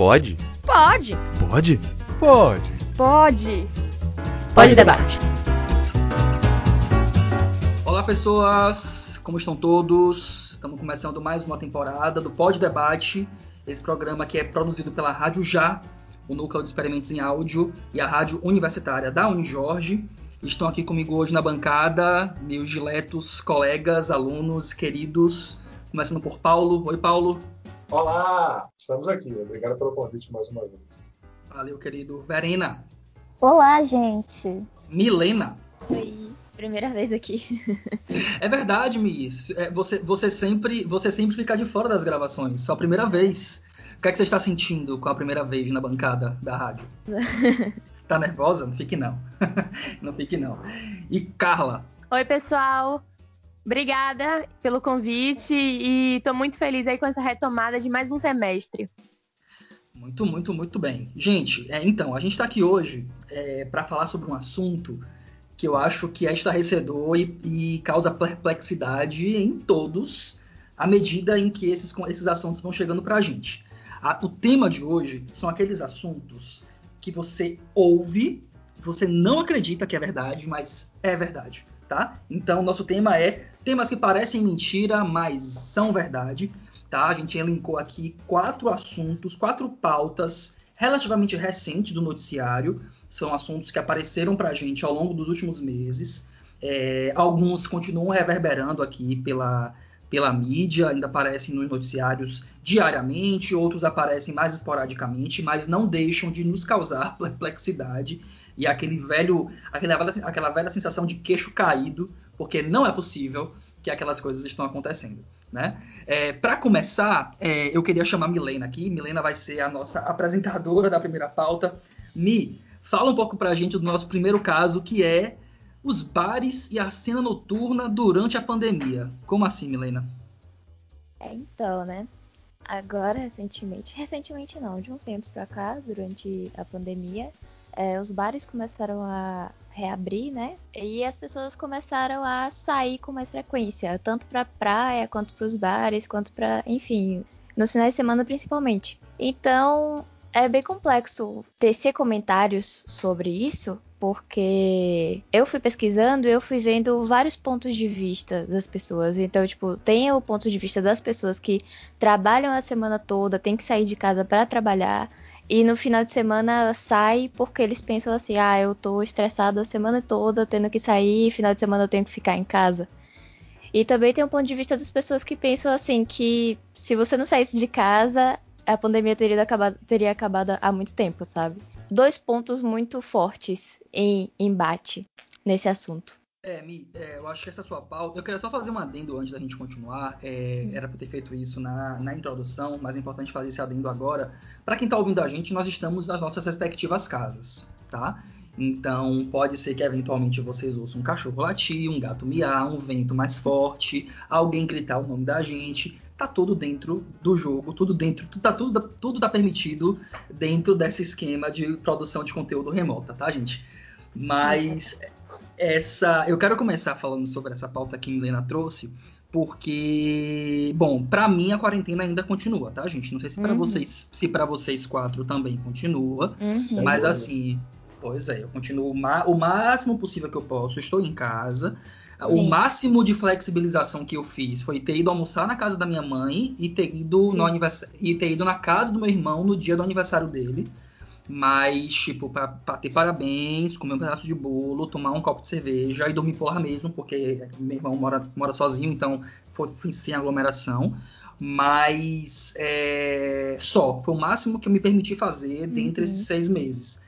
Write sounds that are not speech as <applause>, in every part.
Pode? Pode. Pode? Pode. Pode. Pode debate. Olá, pessoas. Como estão todos? Estamos começando mais uma temporada do Pode Debate. Esse programa que é produzido pela Rádio Já, o Núcleo de Experimentos em Áudio e a Rádio Universitária da Unijorge. Estão aqui comigo hoje na bancada meus diletos colegas, alunos, queridos. Começando por Paulo. Oi, Paulo. Olá, estamos aqui. Obrigado pelo convite mais uma vez. Valeu, querido. Verena. Olá, gente. Milena. Oi, primeira vez aqui. é verdade, Miss. É, você, você, sempre, você sempre fica de fora das gravações. Só a primeira vez. O que é que você está sentindo com a primeira vez na bancada da rádio? <laughs> tá nervosa? Não fique não. <laughs> não fique não. E Carla. Oi, pessoal. Obrigada pelo convite e estou muito feliz aí com essa retomada de mais um semestre. Muito, muito, muito bem. Gente, é, então, a gente está aqui hoje é, para falar sobre um assunto que eu acho que é estarrecedor e, e, causa perplexidade em todos à medida em que esses, esses assuntos vão chegando para a gente. o tema de hoje são aqueles assuntos que você ouve, você não acredita que é verdade, mas é verdade tá? Então, nosso tema é temas que parecem mentira, mas são verdade, tá? A gente elencou aqui quatro assuntos, quatro pautas relativamente recentes do noticiário. São assuntos que apareceram para gente ao longo dos últimos meses. É, alguns continuam reverberando aqui pela, pela mídia, ainda aparecem nos noticiários diariamente, outros aparecem mais esporadicamente, mas não deixam de nos causar <laughs> perplexidade e aquele velho, aquela velha, aquela velha sensação de queixo caído, porque não é possível que aquelas coisas estão acontecendo. Né? É, Para começar, é, eu queria chamar Milena aqui. Milena vai ser a nossa apresentadora da primeira pauta. Mi, fala um pouco para a gente do nosso primeiro caso, que é os bares e a cena noturna durante a pandemia. Como assim, Milena? É, então, né? Agora, recentemente, recentemente não, de uns tempos para cá, durante a pandemia, é, os bares começaram a reabrir, né? E as pessoas começaram a sair com mais frequência, tanto para praia, quanto para os bares, quanto para, enfim, nos finais de semana principalmente. Então, é bem complexo tecer comentários sobre isso, porque eu fui pesquisando e eu fui vendo vários pontos de vista das pessoas. Então, tipo, tem o ponto de vista das pessoas que trabalham a semana toda, tem que sair de casa para trabalhar. E no final de semana sai porque eles pensam assim: ah, eu tô estressado a semana toda, tendo que sair, final de semana eu tenho que ficar em casa. E também tem um ponto de vista das pessoas que pensam assim: que se você não saísse de casa, a pandemia teria acabado, teria acabado há muito tempo, sabe? Dois pontos muito fortes em embate nesse assunto. É, Mi, é, eu acho que essa sua pauta. Eu queria só fazer um adendo antes da gente continuar. É, era para ter feito isso na, na introdução, mas é importante fazer esse adendo agora. Para quem está ouvindo a gente, nós estamos nas nossas respectivas casas, tá? Então, pode ser que eventualmente vocês ouçam um cachorro latir, um gato miar, um vento mais forte, alguém gritar o nome da gente. Tá tudo dentro do jogo, tudo dentro, tudo tá, tudo, tudo tá permitido dentro desse esquema de produção de conteúdo remota, tá, gente? Mas essa, eu quero começar falando sobre essa pauta que a Milena trouxe, porque, bom, para mim a quarentena ainda continua, tá, gente? Não sei se para uhum. vocês, se para vocês quatro também continua, uhum. mas assim, pois é, eu continuo o máximo possível que eu posso, estou em casa. Sim. O máximo de flexibilização que eu fiz foi ter ido almoçar na casa da minha mãe e ter ido, no e ter ido na casa do meu irmão no dia do aniversário dele. Mas, tipo, pra, pra, ter parabéns, comer um pedaço de bolo, tomar um copo de cerveja e dormir por lá mesmo, porque meu irmão mora, mora sozinho, então foi, foi sem aglomeração. Mas é, só, foi o máximo que eu me permiti fazer dentre uhum. esses seis meses.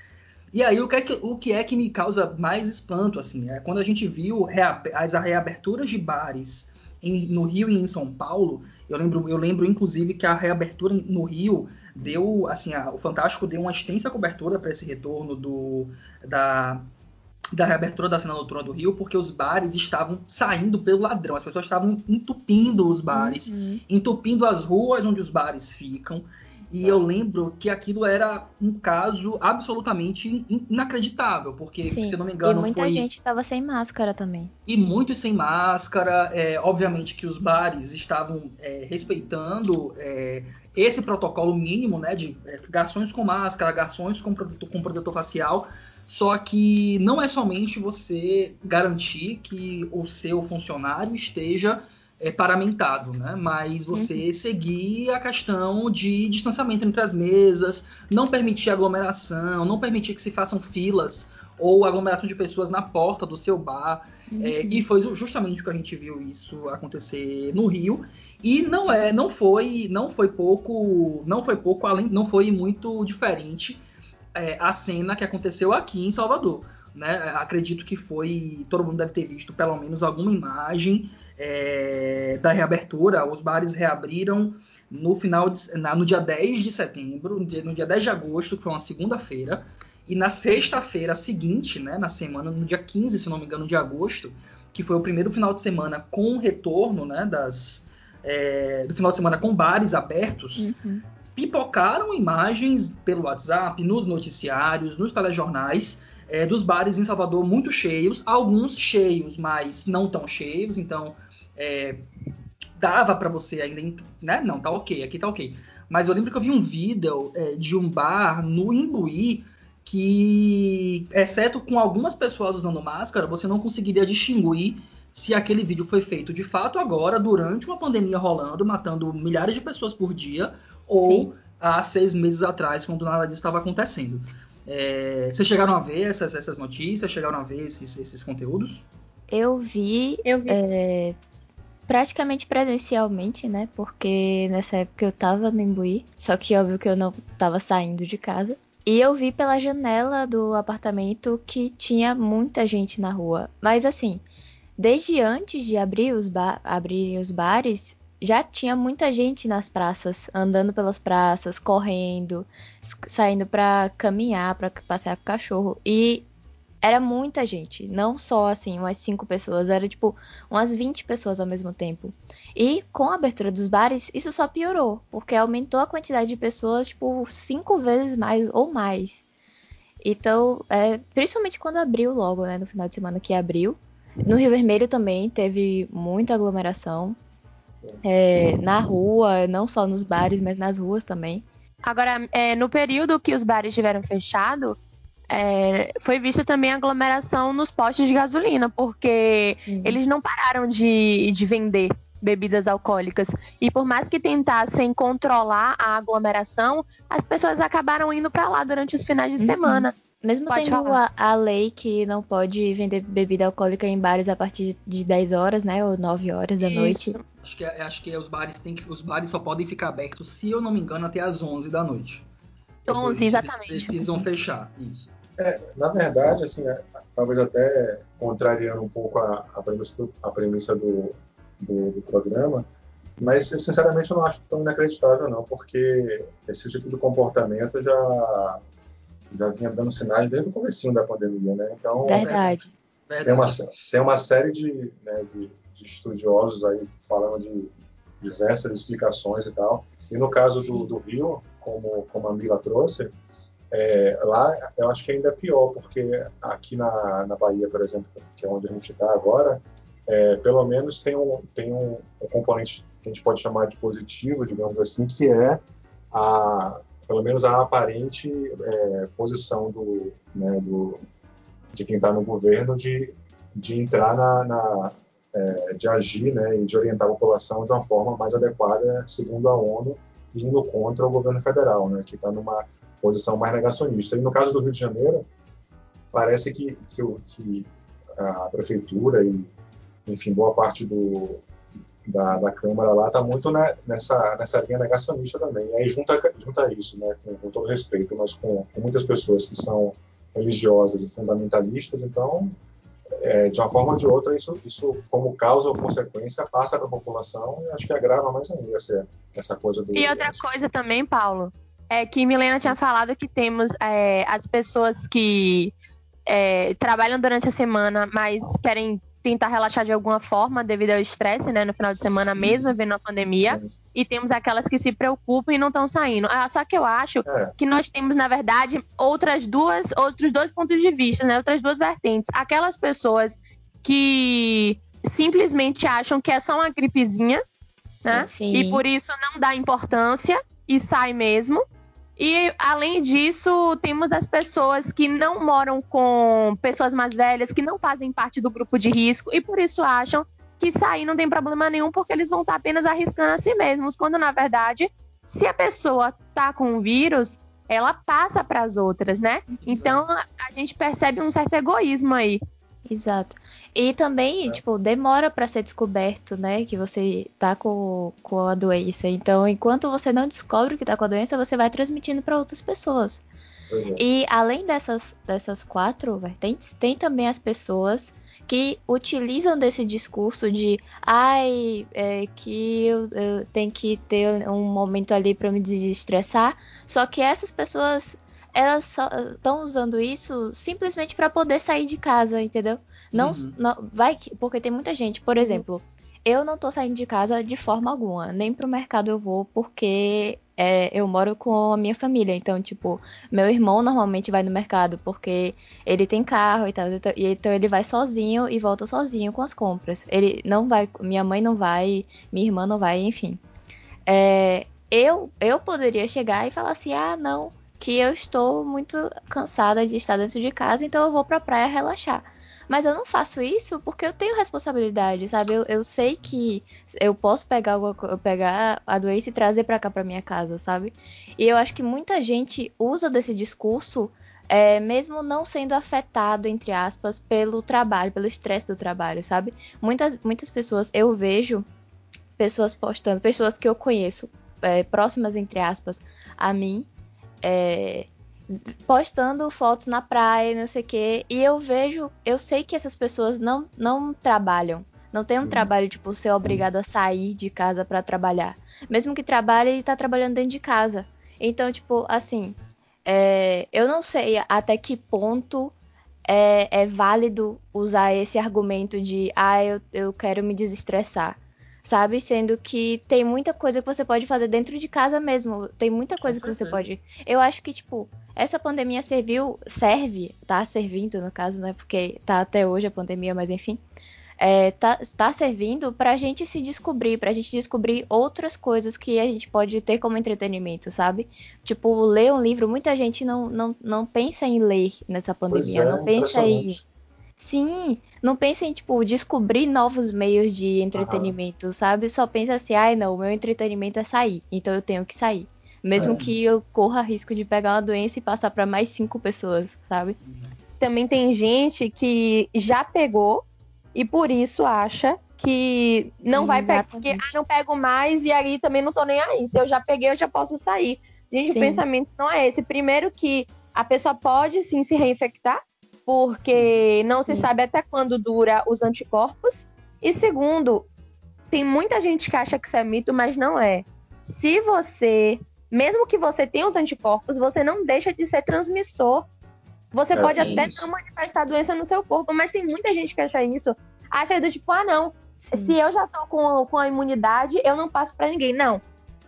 E aí, o que, é que, o que é que me causa mais espanto, assim, é quando a gente viu as reaberturas de bares em, no Rio e em São Paulo, eu lembro, eu lembro inclusive que a reabertura no Rio deu, assim, a, o Fantástico deu uma extensa cobertura para esse retorno do, da, da reabertura da cena noturna do Rio, porque os bares estavam saindo pelo ladrão, as pessoas estavam entupindo os bares, uhum. entupindo as ruas onde os bares ficam. E eu lembro que aquilo era um caso absolutamente inacreditável, porque, Sim. se não me engano, e muita foi. gente estava sem máscara também. E muitos sem máscara. É, obviamente que os bares estavam é, respeitando é, esse protocolo mínimo, né? De é, garçons com máscara, garçons com protetor, com protetor facial. Só que não é somente você garantir que o seu funcionário esteja é, paramentado, né? Mas você uhum. seguir a questão de distanciamento entre as mesas, não permitir aglomeração, não permitir que se façam filas ou aglomeração de pessoas na porta do seu bar. Uhum. É, e foi justamente o que a gente viu isso acontecer no Rio. E não é, não foi, não foi pouco, não foi pouco além, não foi muito diferente é, a cena que aconteceu aqui em Salvador. Né? Acredito que foi. Todo mundo deve ter visto pelo menos alguma imagem é, da reabertura. Os bares reabriram no final de, na, no dia 10 de setembro, no dia, no dia 10 de agosto, que foi uma segunda-feira. E na sexta-feira seguinte, né, na semana, no dia 15, se não me engano, de agosto, que foi o primeiro final de semana com retorno né, das, é, do final de semana com bares abertos, uhum pipocaram imagens pelo WhatsApp, nos noticiários, nos telejornais, é, dos bares em Salvador muito cheios, alguns cheios, mas não tão cheios, então é, dava para você ainda, né? Não, tá ok, aqui tá ok. Mas eu lembro que eu vi um vídeo é, de um bar no Imbuí que, exceto com algumas pessoas usando máscara, você não conseguiria distinguir se aquele vídeo foi feito de fato agora, durante uma pandemia rolando, matando milhares de pessoas por dia, ou Sim. há seis meses atrás, quando nada disso estava acontecendo. É, vocês chegaram a ver essas, essas notícias? Chegaram a ver esses, esses conteúdos? Eu vi, eu vi. É, praticamente presencialmente, né? Porque nessa época eu tava no Imbuí, só que óbvio que eu não tava saindo de casa. E eu vi pela janela do apartamento que tinha muita gente na rua. Mas assim, desde antes de abrir os, ba abrir os bares, já tinha muita gente nas praças, andando pelas praças, correndo, saindo para caminhar, para passear com o cachorro. E era muita gente, não só assim, umas cinco pessoas, era tipo umas 20 pessoas ao mesmo tempo. E com a abertura dos bares, isso só piorou, porque aumentou a quantidade de pessoas, tipo, cinco vezes mais ou mais. Então, é, principalmente quando abriu logo, né, no final de semana que abriu. No Rio Vermelho também teve muita aglomeração é, na rua, não só nos bares, mas nas ruas também. Agora, é, no período que os bares estiveram fechados, é, foi vista também aglomeração nos postos de gasolina, porque uhum. eles não pararam de, de vender bebidas alcoólicas. E por mais que tentassem controlar a aglomeração, as pessoas acabaram indo para lá durante os finais de uhum. semana. Mesmo pode tendo a, a, lei que não pode vender bebida alcoólica em bares a partir de 10 horas, né? Ou 9 horas da Isso. noite. Acho que, é, acho que os bares têm que, os bares só podem ficar abertos, se eu não me engano, até as 11 da noite. 11, exatamente. Eles precisam fechar, isso. É, na verdade, assim, é, talvez até contrariando um pouco a, a premissa, do, a premissa do, do, do, programa, mas sinceramente eu não acho tão inacreditável não, porque esse tipo de comportamento já já vinha dando sinais desde o começo da pandemia, né? Então, Verdade. Tem uma, tem uma série de, né, de, de estudiosos aí falando de diversas explicações e tal. E no caso do, do Rio, como, como a Mila trouxe, é, lá eu acho que ainda é pior, porque aqui na, na Bahia, por exemplo, que é onde a gente está agora, é, pelo menos tem, um, tem um, um, componente que a gente pode chamar de positivo, digamos assim, que é a, pelo menos a aparente é, posição do, né, do, de quem está no governo de, de entrar na, na é, de agir né, e de orientar a população de uma forma mais adequada, segundo a ONU, indo contra o governo federal, né, que está numa posição mais negacionista. E no caso do Rio de Janeiro, parece que, que, que a prefeitura e, enfim, boa parte do, da, da Câmara lá está muito nessa, nessa linha negacionista também. E aí junta, junta isso, né, com, com todo respeito, mas com, com, muitas pessoas que são religiosas e fundamentalistas, então, é, de uma forma ou de outra, isso, isso como causa ou consequência passa para a população e acho que agrava mais ainda essa, essa coisa do... E outra coisa também, Paulo, é que Milena tinha falado que temos é, as pessoas que é, trabalham durante a semana, mas querem tentar relaxar de alguma forma devido ao estresse, né, no final de semana Sim. mesmo, vendo a pandemia. Sim. E temos aquelas que se preocupam e não estão saindo. Ah, só que eu acho É. que nós temos, na verdade, outras duas, outros dois pontos de vista, né? Outras duas vertentes. Aquelas pessoas que simplesmente acham que é só uma gripezinha, né? Sim. E por isso não dá importância e sai mesmo. E além disso, temos as pessoas que não moram com pessoas mais velhas, que não fazem parte do grupo de risco e por isso acham que sair não tem problema nenhum, porque eles vão estar apenas arriscando a si mesmos, quando na verdade, se a pessoa tá com o vírus, ela passa para as outras, né? Então a a gente percebe um certo egoísmo aí. Exato. E também, É. tipo, demora pra ser descoberto, né, que você tá com, com a doença. Então, enquanto você não descobre que tá com a doença, você vai transmitindo pra outras pessoas. É. E além dessas, dessas quatro vertentes, tem também as pessoas que utilizam desse discurso de ai, é, que eu, eu tenho que ter um momento ali pra me desestressar. Só que essas pessoas, elas estão usando isso simplesmente pra poder sair de casa, entendeu? Não, Uhum. não vai que, porque tem muita gente, por exemplo, eu não tô saindo de casa de forma alguma, nem pro mercado eu vou porque é, eu moro com a minha família, então tipo, meu irmão normalmente vai no mercado porque ele tem carro e tal, então, e então ele vai sozinho e volta sozinho com as compras. Ele não vai, minha mãe não vai, minha irmã não vai, enfim. É, eu, eu poderia chegar e falar assim, ah, não, que eu estou muito cansada de estar dentro de casa, então eu vou pra praia relaxar. Mas eu não faço isso porque eu tenho responsabilidade, sabe? Eu, eu sei que eu posso pegar, alguma pegar a doença e trazer pra cá pra minha casa, sabe? E eu acho que muita gente usa desse discurso, é, mesmo não sendo afetado, entre aspas, pelo trabalho, pelo estresse do trabalho, sabe? Muitas, muitas pessoas, eu vejo pessoas postando, pessoas que eu conheço, é, próximas, entre aspas, a mim, é, postando fotos na praia, não sei o quê. E eu vejo, eu sei que essas pessoas não, não trabalham. Não tem um Uhum. trabalho, tipo, ser obrigado a sair de casa pra trabalhar. Mesmo que trabalhe, ele tá trabalhando dentro de casa. Então, tipo, assim, é, eu não sei até que ponto é, é válido usar esse argumento de, ah, eu, eu quero me desestressar. Sabe? Sendo que tem muita coisa que você pode fazer dentro de casa mesmo. Tem muita coisa que você pode. Eu acho que, tipo, essa pandemia serviu, serve, tá servindo no caso, né? Porque tá até hoje a pandemia, mas enfim. É, tá, tá servindo pra gente se descobrir, pra gente descobrir outras coisas que a gente pode ter como entretenimento, sabe? Tipo, ler um livro, muita gente não, não, não pensa em ler nessa pandemia, é, não pensa em. Sim, não pensa em, tipo, descobrir novos meios de entretenimento, sabe? Só pensa assim, ai não, o meu entretenimento é sair, então eu tenho que sair. Mesmo É. que eu corra risco de pegar uma doença e passar pra mais cinco pessoas, sabe? Também tem gente que já pegou e por isso acha que não vai pegar, porque ah, Exatamente. não pego mais e aí também não tô nem aí. Se eu já peguei, eu já posso sair. Gente, Sim. o pensamento não é esse. Primeiro que a pessoa pode sim se reinfectar, porque não se Sim. sabe até quando dura os anticorpos. E segundo, tem muita gente que acha que isso é mito, mas não é. Se você, mesmo que você tenha os anticorpos, você não deixa de ser transmissor. Você É, pode até não manifestar a doença no seu corpo, mas tem muita gente que acha isso. Acha do tipo, ah, não, Sim, se eu já tô com, com a imunidade, eu não passo pra ninguém. Não,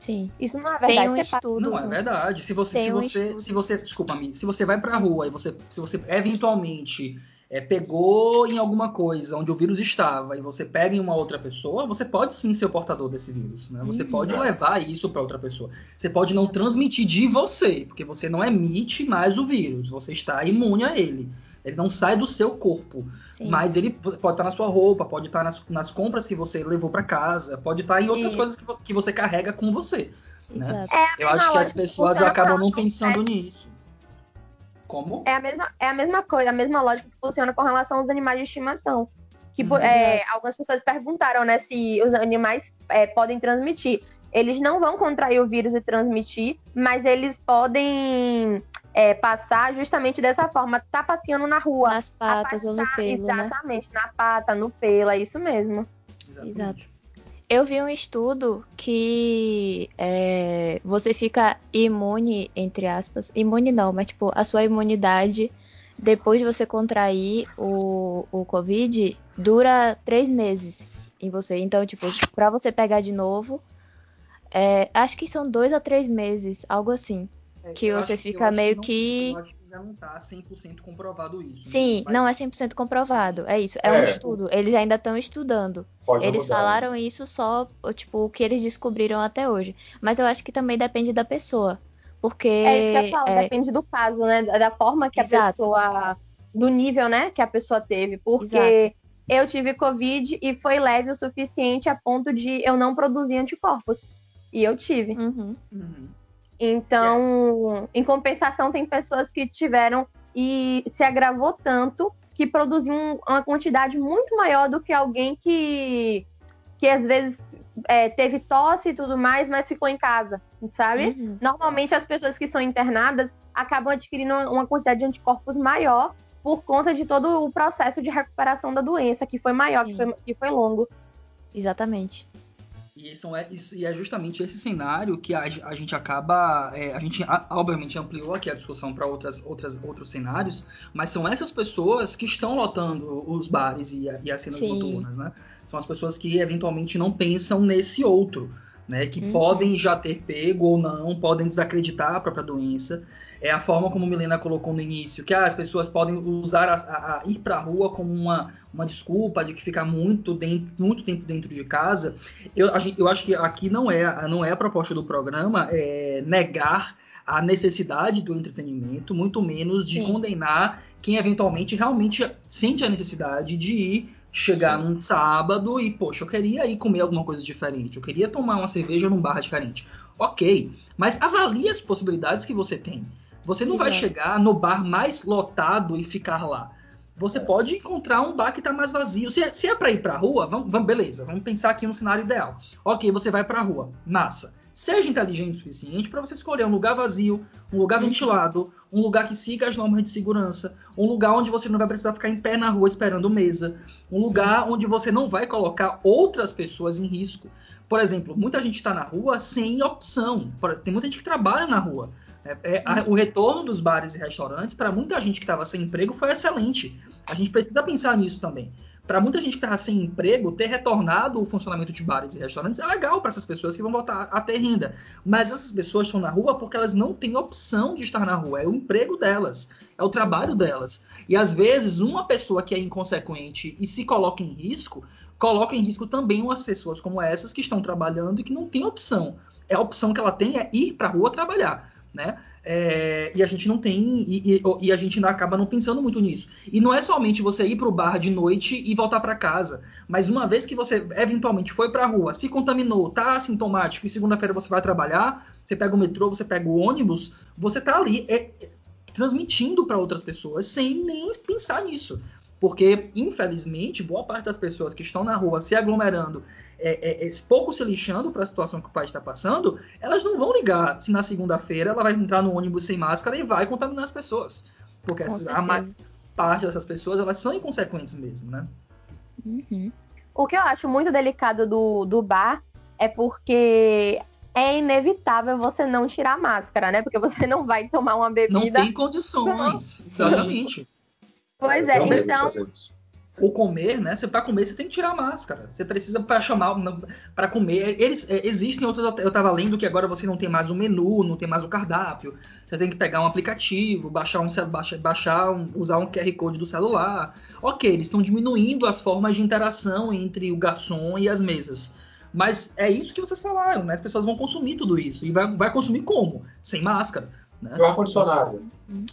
sim. isso não é verdade. Tem um estudo. Não, é verdade. Se você, se um você, estudo. se você, desculpa me, se você vai pra rua e você, se você eventualmente é, pegou em alguma coisa onde o vírus estava e você pega em uma outra pessoa, você pode sim ser o portador desse vírus, né? Você Uhum. pode É. levar isso para outra pessoa. Você pode não transmitir de você, porque você não emite mais o vírus, você está imune a ele. Ele não sai do seu corpo, Sim. mas ele pode estar na sua roupa, pode estar nas, nas compras que você levou para casa, pode estar em outras Isso. coisas que, que você carrega com você. né? É Eu acho que as pessoas acabam não pensando pets. nisso. Como? É a mesma, é a mesma coisa, a mesma lógica que funciona com relação aos animais de estimação. Que Uhum. é, algumas pessoas perguntaram, né, se os animais é, podem transmitir. Eles não vão contrair o vírus e transmitir, mas eles podem é, passar justamente dessa forma, tá passeando na rua. Nas patas ou no pelo, né? Exatamente, na pata, no pelo, é isso mesmo. Exatamente. Exato. Eu vi um estudo que é, você fica imune, entre aspas. Imune não, mas tipo, a sua imunidade depois de você contrair o, o Covid dura três meses em você. Então, tipo, pra você pegar de novo, É, acho que são dois a três meses, algo assim. É, que você acho- fica meio não- que- Eu acho que ainda não tá 100% comprovado isso. né? Sim, Mas- não é 100% comprovado. É isso, é, um É. estudo. Eles ainda estão estudando. Pode Eles mudar. falaram isso só, tipo, o que eles descobriram até hoje. Mas eu acho que também depende da pessoa. Porque. É isso que eu falo, é, depende do caso, né? Da da forma que Exato. a pessoa. Do nível, né, que a pessoa teve. Porque Exato. eu tive Covid e foi leve o suficiente a ponto de eu não produzir anticorpos. E eu tive. uhum, Uhum. Então, em compensação, tem pessoas que tiveram e se agravou tanto que produziu um- uma quantidade muito maior do que alguém que, que às vezes é, teve tosse e tudo mais, mas ficou em casa, sabe? uhum. Normalmente as pessoas que são internadas acabam adquirindo uma- quantidade de anticorpos maior por conta de todo o processo de recuperação da doença, que foi maior, que foi, que foi longo. Exatamente. E, são, é, isso- e é justamente esse cenário que a, a gente acaba. é, a gente, obviamente, ampliou aqui a discussão para outras, outras, outros cenários, mas são essas pessoas que estão lotando os bares e, e as cenas Sim. noturnas, né? São as pessoas que eventualmente não pensam nesse outro. Né, que Uhum. podem já ter pego ou não, podem desacreditar a própria doença. É a forma como Milena colocou no início, que ah, as pessoas podem usar a, a- a ir para a rua como uma, uma desculpa de que ficar muito, dentro, muito tempo dentro de casa. Eu, a eu acho que aqui não é, não é a proposta do programa é negar a necessidade do entretenimento, muito menos de Sim. condenar quem eventualmente realmente sente a necessidade de ir chegar Sim. num sábado e, poxa, eu queria ir comer alguma coisa diferente, eu queria tomar uma cerveja num bar diferente. Ok, mas avalie as possibilidades que você tem. Você não vai Exato. chegar no bar mais lotado e ficar lá. Você É. pode encontrar um bar que está mais vazio. Se é, se é para ir para a rua, vamos, vamos- beleza, vamos pensar aqui no cenário ideal. Ok, você vai para a rua, massa. Seja inteligente o suficiente para você escolher um lugar vazio, um lugar Uhum. ventilado, um lugar que siga as normas de segurança, um lugar onde você não vai precisar ficar em pé na rua esperando mesa, um Sim. lugar onde você não vai colocar outras pessoas em risco. Por exemplo, muita gente está na rua sem opção. Tem muita gente que trabalha na rua. É, é, a- o retorno dos bares e restaurantes, para muita gente que estava sem emprego, foi excelente. A gente precisa pensar nisso também. Para muita gente que estava sem emprego, ter retornado o funcionamento de bares e restaurantes é legal para essas pessoas que vão voltar a ter renda. Mas essas pessoas estão na rua porque elas não têm opção de estar na rua. É o emprego delas, é o trabalho delas. E às vezes, uma pessoa que é inconsequente e se coloca em risco, coloca em risco também umas pessoas como essas que estão trabalhando e que não têm opção. É a opção que ela tem é ir para a rua trabalhar, né? É, e a gente não tem e, e- e a gente ainda acaba não pensando muito nisso. E não é somente você ir para o bar de noite e voltar para casa, mas uma vez que você eventualmente foi para a rua, se contaminou, tá assintomático e segunda-feira você vai trabalhar, você pega o metrô, você pega o ônibus, você tá ali é, transmitindo para outras pessoas sem nem pensar nisso. Porque, infelizmente, boa parte das pessoas que estão na rua se aglomerando, é, é, é, pouco se lixando para a situação que o país está passando, elas não vão ligar se na segunda-feira ela vai entrar no ônibus sem máscara e vai contaminar as pessoas. Porque essas- a maior parte dessas pessoas elas são inconsequentes mesmo, né? Uhum. O que eu acho muito delicado do, do bar é porque é inevitável você não tirar a máscara, né? Porque você não vai tomar uma Não bebida. tem condições. Exatamente. Pois é, então. ou comer, né? Você para comer você tem que tirar a máscara. Você precisa para chamar para comer. Eles é, existem outros. Eu estava lendo que agora você não tem mais o menu, não tem mais o cardápio. Você tem que pegar um aplicativo, baixar um cel- baixa- baixar um, usar um QR code do celular. Ok, eles estão diminuindo as formas de interação entre o garçom e as mesas. Mas é isso que vocês falaram, né? As pessoas vão consumir tudo isso. E vai, vai consumir como? Sem máscara. Né? E o ar-condicionado.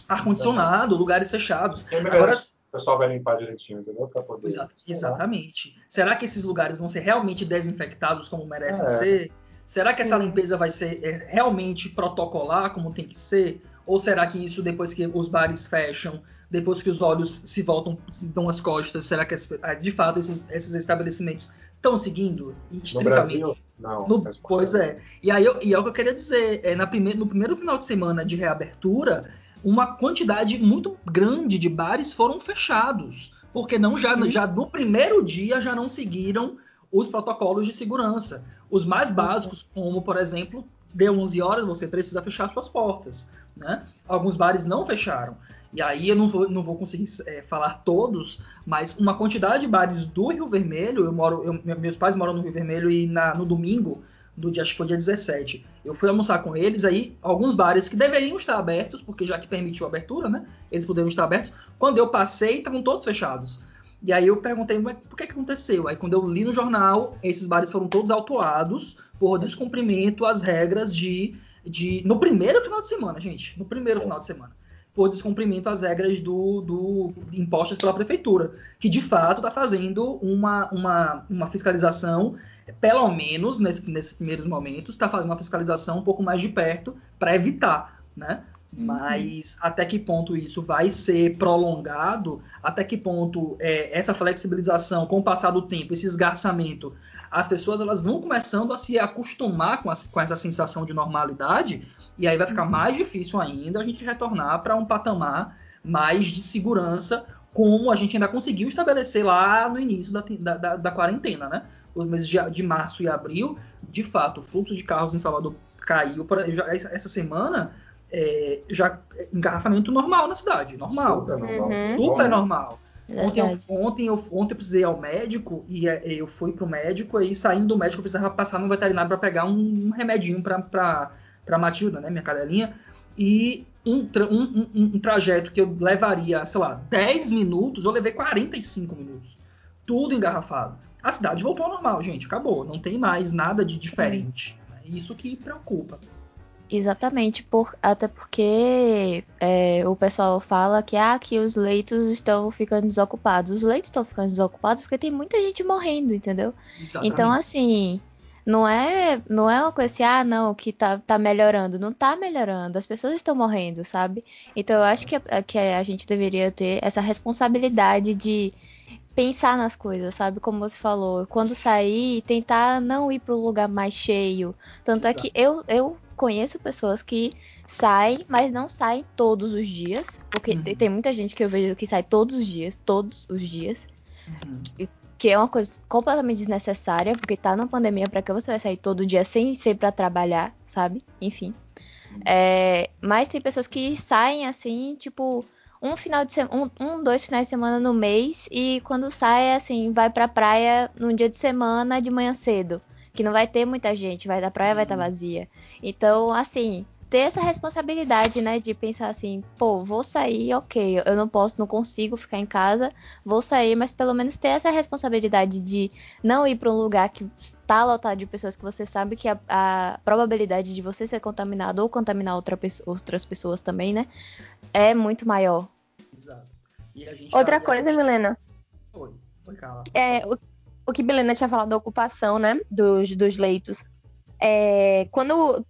Ar-condicionado, lugares fechados. Quem Agora, o pessoal vai limpar direitinho, entendeu? Pra poder. Exa- exatamente. Será que esses lugares vão ser realmente desinfectados como merecem É. ser? Será que essa limpeza vai ser é, realmente protocolar como tem que ser? Ou será que isso depois que os bares fecham, depois que os olhos se voltam, se dão as costas, será que de fato esses, esses estabelecimentos estão seguindo No estritamente? Brasil, não. No- pois é. E aí eu- e é o que eu queria dizer. É, na prime- no primeiro final de semana de reabertura, uma quantidade muito grande de bares foram fechados. Porque não já, Uhum. já no primeiro dia já não seguiram os protocolos de segurança. Os mais básicos, como, por exemplo, deu 11 horas, você precisa fechar suas portas. Né? Alguns bares não fecharam. E aí eu não vou, não vou conseguir é, falar todos, mas uma quantidade de bares do Rio Vermelho, eu moro, eu- meus pais moram no Rio Vermelho e na- no domingo do dia, acho que foi dia 17. Eu fui almoçar com eles, aí alguns bares que deveriam estar abertos, porque já que permitiu a abertura, né? Eles poderiam estar abertos. Quando eu passei, estavam todos fechados. E aí eu perguntei, mas por que, que aconteceu? Aí quando eu li no jornal, esses bares foram todos autuados por descumprimento às regras de, de. No primeiro final de semana, gente. No primeiro final de semana. Por descumprimento às regras do, do impostos pela prefeitura. Que de fato está fazendo uma, uma, uma fiscalização, pelo menos nesse, nesses primeiros momentos, está fazendo uma fiscalização um pouco mais de perto para evitar, né? Uhum. Mas até que ponto isso vai ser prolongado? Até que ponto é, essa flexibilização, com o passar do tempo, esse esgarçamento, as pessoas elas vão começando a se acostumar com, a, com essa sensação de normalidade e aí vai ficar uhum. mais difícil ainda a gente retornar para um patamar mais de segurança, como a gente ainda conseguiu estabelecer lá no início da, da, da, da quarentena, né? Os meses de, de, março e abril, de fato, o fluxo de carros em Salvador caiu. essa semana é, já engarrafamento normal na cidade, normal. Super normal. Uhum. Super normal. Ontem eu, ontem, eu, ontem eu precisei ao médico e é, eu fui pro médico e saindo do médico eu precisava passar no veterinário para pegar um, um remedinho para Matilda, né, minha cadelinha. E um, um, um, um, trajeto que eu levaria, sei lá, 10 minutos, eu levei 45 minutos. Tudo engarrafado. A cidade voltou ao normal, gente. Acabou. Não tem mais nada de diferente. É isso que preocupa. Exatamente, por, até porque é, o pessoal fala que, ah, que os leitos estão ficando desocupados. Os leitos estão ficando desocupados porque tem muita gente morrendo, entendeu? Exatamente. Então, assim, não é, não é uma coisa assim, ah, não, que tá, tá melhorando. Não tá melhorando, as pessoas estão morrendo, sabe? Então eu acho que a, que a gente deveria ter essa responsabilidade de pensar nas coisas, sabe? Como você falou, quando sair, tentar não ir para um lugar mais cheio. Tanto Exato. é que eu, eu conheço pessoas que saem, mas não saem todos os dias. Porque uhum. tem muita gente que eu vejo que sai todos os dias, todos os dias. Uhum. Que, é uma coisa completamente desnecessária, porque tá na pandemia, para que você vai sair todo dia sem ser para trabalhar, sabe? Enfim. É, mas tem pessoas que saem assim, tipo, um final de semana, um, um, dois finais de semana no mês, e quando sai, assim, vai pra praia num dia de semana de manhã cedo que não vai ter muita gente, vai da praia vai estar tá uhum. vazia. Então, assim, ter essa responsabilidade, né, de pensar assim, pô, vou sair, ok, eu não posso, não consigo ficar em casa, vou sair, mas pelo menos ter essa responsabilidade de não ir para um lugar que está lotado de pessoas que você sabe que a, a probabilidade de você ser contaminado ou contaminar outra, outras pessoas também, né, é muito maior. Exato. Outra tá, coisa, Milena. Oi, oi, Carla. É, o, o que Belena tinha falado da ocupação, né, dos, dos leitos. É, quando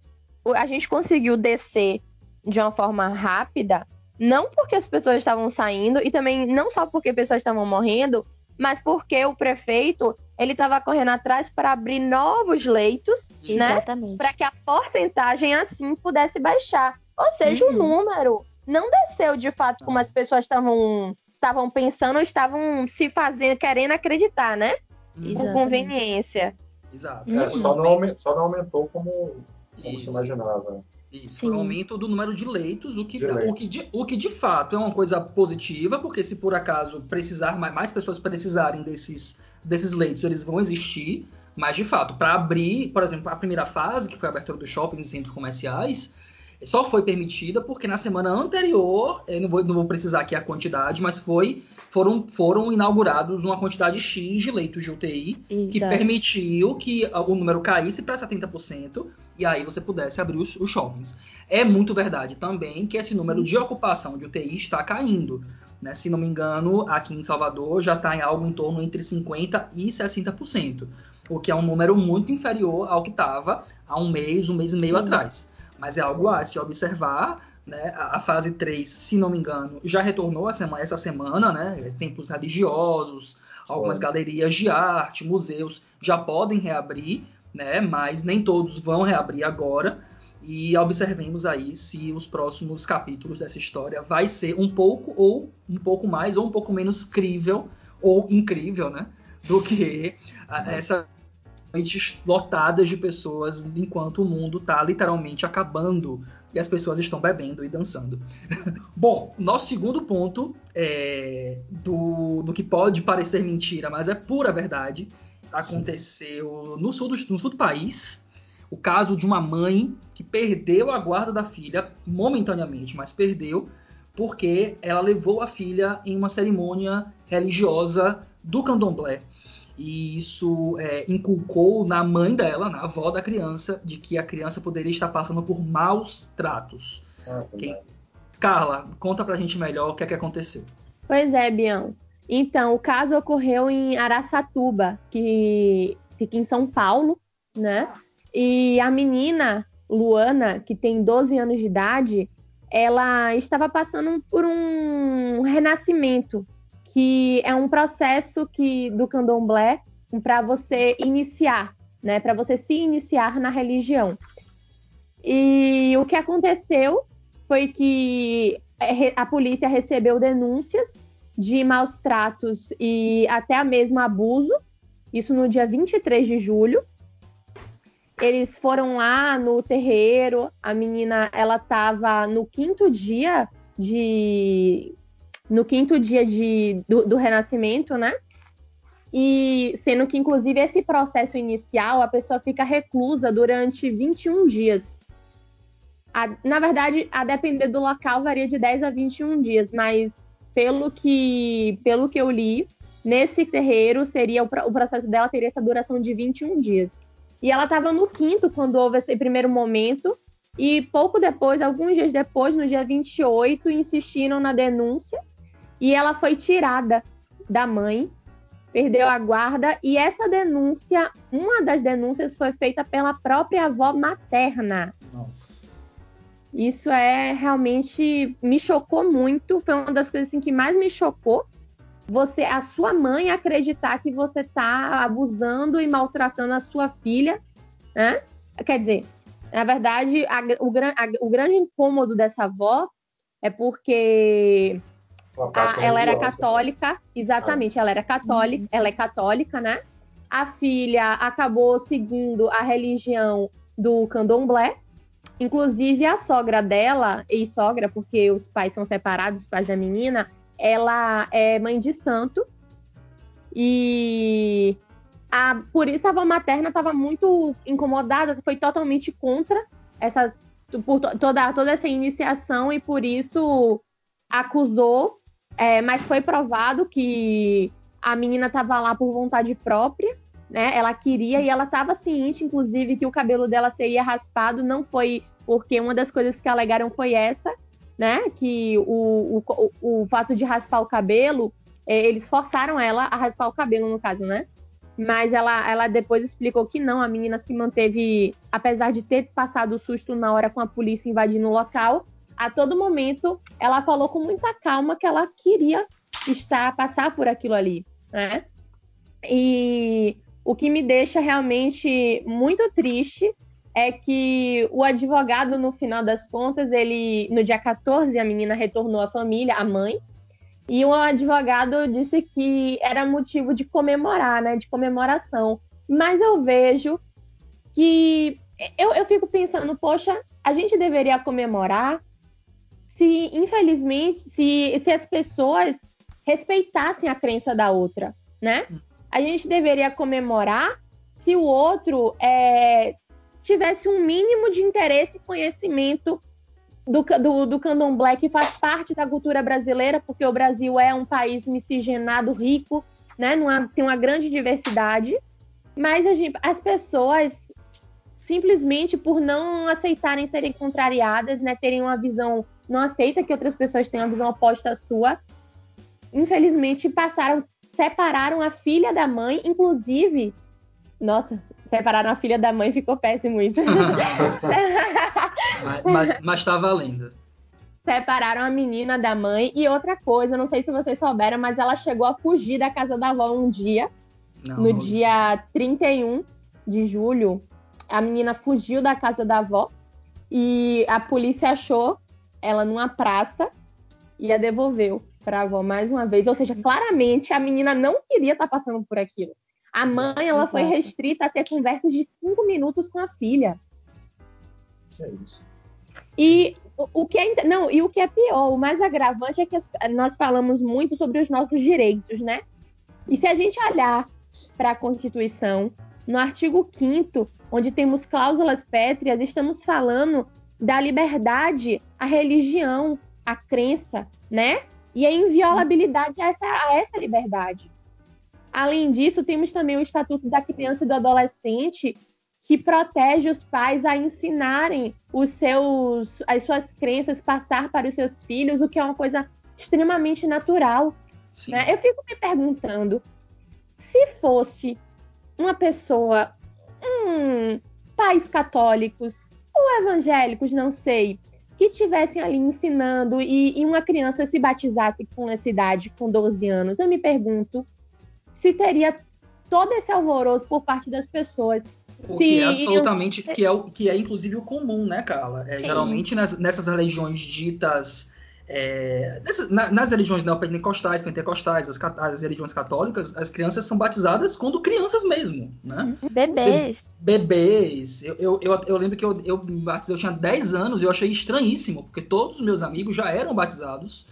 a gente conseguiu descer de uma forma rápida, não porque as pessoas estavam saindo e também não só porque pessoas estavam morrendo, mas porque o prefeito ele estava correndo atrás para abrir novos leitos, né, para que a porcentagem assim pudesse baixar. Ou seja, uhum. o número não desceu de fato como as pessoas estavam estavam pensando, estavam se fazendo, querendo acreditar, né? por conveniência. Exato. É, só, não aumentou, só não aumentou como, como se imaginava. Isso, Sim. aumento do número de leitos, o que, de o, que de, o que de fato é uma coisa positiva, porque se por acaso precisar mais, mais pessoas precisarem desses, desses leitos, eles vão existir. Mas de fato, para abrir, por exemplo, a primeira fase, que foi a abertura dos shoppings e centros comerciais, só foi permitida porque na semana anterior, eu não vou, não vou precisar aqui a quantidade, mas foi foram, foram inaugurados uma quantidade X de leitos de UTI Exato. que permitiu que o número caísse para 70% e aí você pudesse abrir os, os, shoppings. É muito verdade também que esse número de ocupação de UTI está caindo. Né? Se não me engano, aqui em Salvador já está em algo em torno entre 50% e 60%, o que é um número muito inferior ao que estava há um mês, um mês e meio Sim. atrás. Mas é algo a se observar né? A, a, fase 3, se não me engano, já retornou semana, essa semana, né? Templos religiosos, algumas galerias de arte, museus já podem reabrir, né? Mas nem todos vão reabrir agora. E observemos aí se os próximos capítulos dessa história vai ser um pouco ou um pouco mais ou um pouco menos crível ou incrível, né? Do que essa noites lotadas de pessoas enquanto o mundo está literalmente acabando e as pessoas estão bebendo e dançando. <laughs> Bom, nosso segundo ponto é, do, do que pode parecer mentira, mas é pura verdade, aconteceu no sul do, no sul do país. o caso de uma mãe que perdeu a guarda da filha momentaneamente, mas perdeu porque ela levou a filha em uma cerimônia religiosa do candomblé. E isso é, inculcou na mãe dela, na avó da criança, de que a criança poderia estar passando por maus tratos. Ah, Quem... Carla, conta pra gente melhor o que é que aconteceu. Pois é, Bião. Então, o caso ocorreu em Araçatuba, que fica em São Paulo, né? E a menina, Luana, que tem 12 anos de idade, ela estava passando por um renascimento, que é um processo que do candomblé para você iniciar, né, para você se iniciar na religião. E o que aconteceu foi que a polícia recebeu denúncias de maus tratos e até mesmo abuso, isso no dia 23 de julho, eles foram lá no terreiro, a menina ela estava no quinto dia de no quinto dia de, do, do renascimento, né? E sendo que, inclusive, esse processo inicial, a pessoa fica reclusa durante 21 dias. A, na verdade, a depender do local, varia de 10 a 21 dias, mas pelo que, pelo que eu li, nesse terreiro, seria o, o processo dela teria essa duração de 21 dias. E ela estava no quinto quando houve esse primeiro momento. E pouco depois, alguns dias depois, no dia 28, insistiram na denúncia. E ela foi tirada da mãe, perdeu a guarda. E essa denúncia, uma das denúncias foi feita pela própria avó materna. Nossa. Isso é realmente me chocou muito. Foi uma das coisas assim, que mais me chocou você, a sua mãe acreditar que você está abusando e maltratando a sua filha, né? Quer dizer, na verdade, a, o, a, o, grande incômodo dessa avó é porque a, ela era católica, exatamente, ah. ela era católica, uhum. ela é católica, né? A filha acabou seguindo a religião do candomblé, inclusive a sogra dela, e sogra, porque os pais são separados, os pais da menina, ela é mãe de santo e a, por isso a avó materna estava muito incomodada, foi totalmente contra essa por toda, toda essa iniciação e por isso acusou, é, mas foi provado que a menina estava lá por vontade própria, né? Ela queria e ela estava ciente, inclusive, que o cabelo dela seria raspado, não foi porque uma das coisas que alegaram foi essa, né? Que o, o, o fato de raspar o cabelo, é, eles forçaram ela a raspar o cabelo, no caso, né? Mas ela, ela depois explicou que não, a menina se manteve, apesar de ter passado o susto na hora com a polícia invadindo o local, a todo momento ela falou com muita calma que ela queria estar, passar por aquilo ali, né? E o que me deixa realmente muito triste é que o advogado, no final das contas, ele no dia 14, a menina retornou à família, a mãe, e o advogado disse que era motivo de comemorar, né? De comemoração. Mas eu vejo que eu, eu fico pensando, poxa, a gente deveria comemorar se, infelizmente, se, se as pessoas respeitassem a crença da outra, né? A gente deveria comemorar se o outro é, tivesse um mínimo de interesse e conhecimento do, do, do candomblé, que faz parte da cultura brasileira, porque o Brasil é um país miscigenado, rico, né? Numa, tem uma grande diversidade, mas gente, as pessoas simplesmente por não aceitarem serem contrariadas, né, terem uma visão, não aceita que outras pessoas tenham uma visão oposta à sua, infelizmente passaram, separaram a filha da mãe, inclusive, nossa, separaram a filha da mãe, ficou péssimo isso. <laughs> mas, mas, mas tá valendo. Separaram a menina da mãe. E outra coisa, não sei se vocês souberam, mas ela chegou a fugir da casa da avó um dia. Não, no dia 31 de julho, a menina fugiu da casa da avó e a polícia achou ela numa praça e a devolveu para a avó mais uma vez. Ou seja, claramente a menina não queria estar tá passando por aquilo. A mãe, ela Exato. foi restrita a ter conversas de cinco minutos com a filha. Que é isso? E o, o que é não e o que é pior, o mais agravante é que as, nós falamos muito sobre os nossos direitos, né? E se a gente olhar para a Constituição, no artigo 5 onde temos cláusulas pétreas, estamos falando da liberdade à religião, à crença, né? E a inviolabilidade a essa, a essa liberdade. Além disso, temos também o Estatuto da Criança e do Adolescente, que protege os pais a ensinarem os seus, as suas crenças, passar para os seus filhos, o que é uma coisa extremamente natural. Né? Eu fico me perguntando se fosse uma pessoa, hum, pais católicos ou evangélicos, não sei, que tivessem ali ensinando e, e, uma criança se batizasse com essa idade, com 12 anos, eu me pergunto se teria todo esse alvoroço por parte das pessoas. O que é absolutamente, que, é, que é inclusive o comum, né, Carla? É, geralmente nas, nessas religiões ditas é, nessas, na, nas religiões neopentecostais, pentecostais, as, as, religiões católicas, as crianças são batizadas quando crianças mesmo, né? Uhum. Bebês. Be bebês. Eu, eu, eu, eu, lembro que eu, eu me batizei, eu tinha 10 anos e eu achei estranhíssimo, porque todos os meus amigos já eram batizados.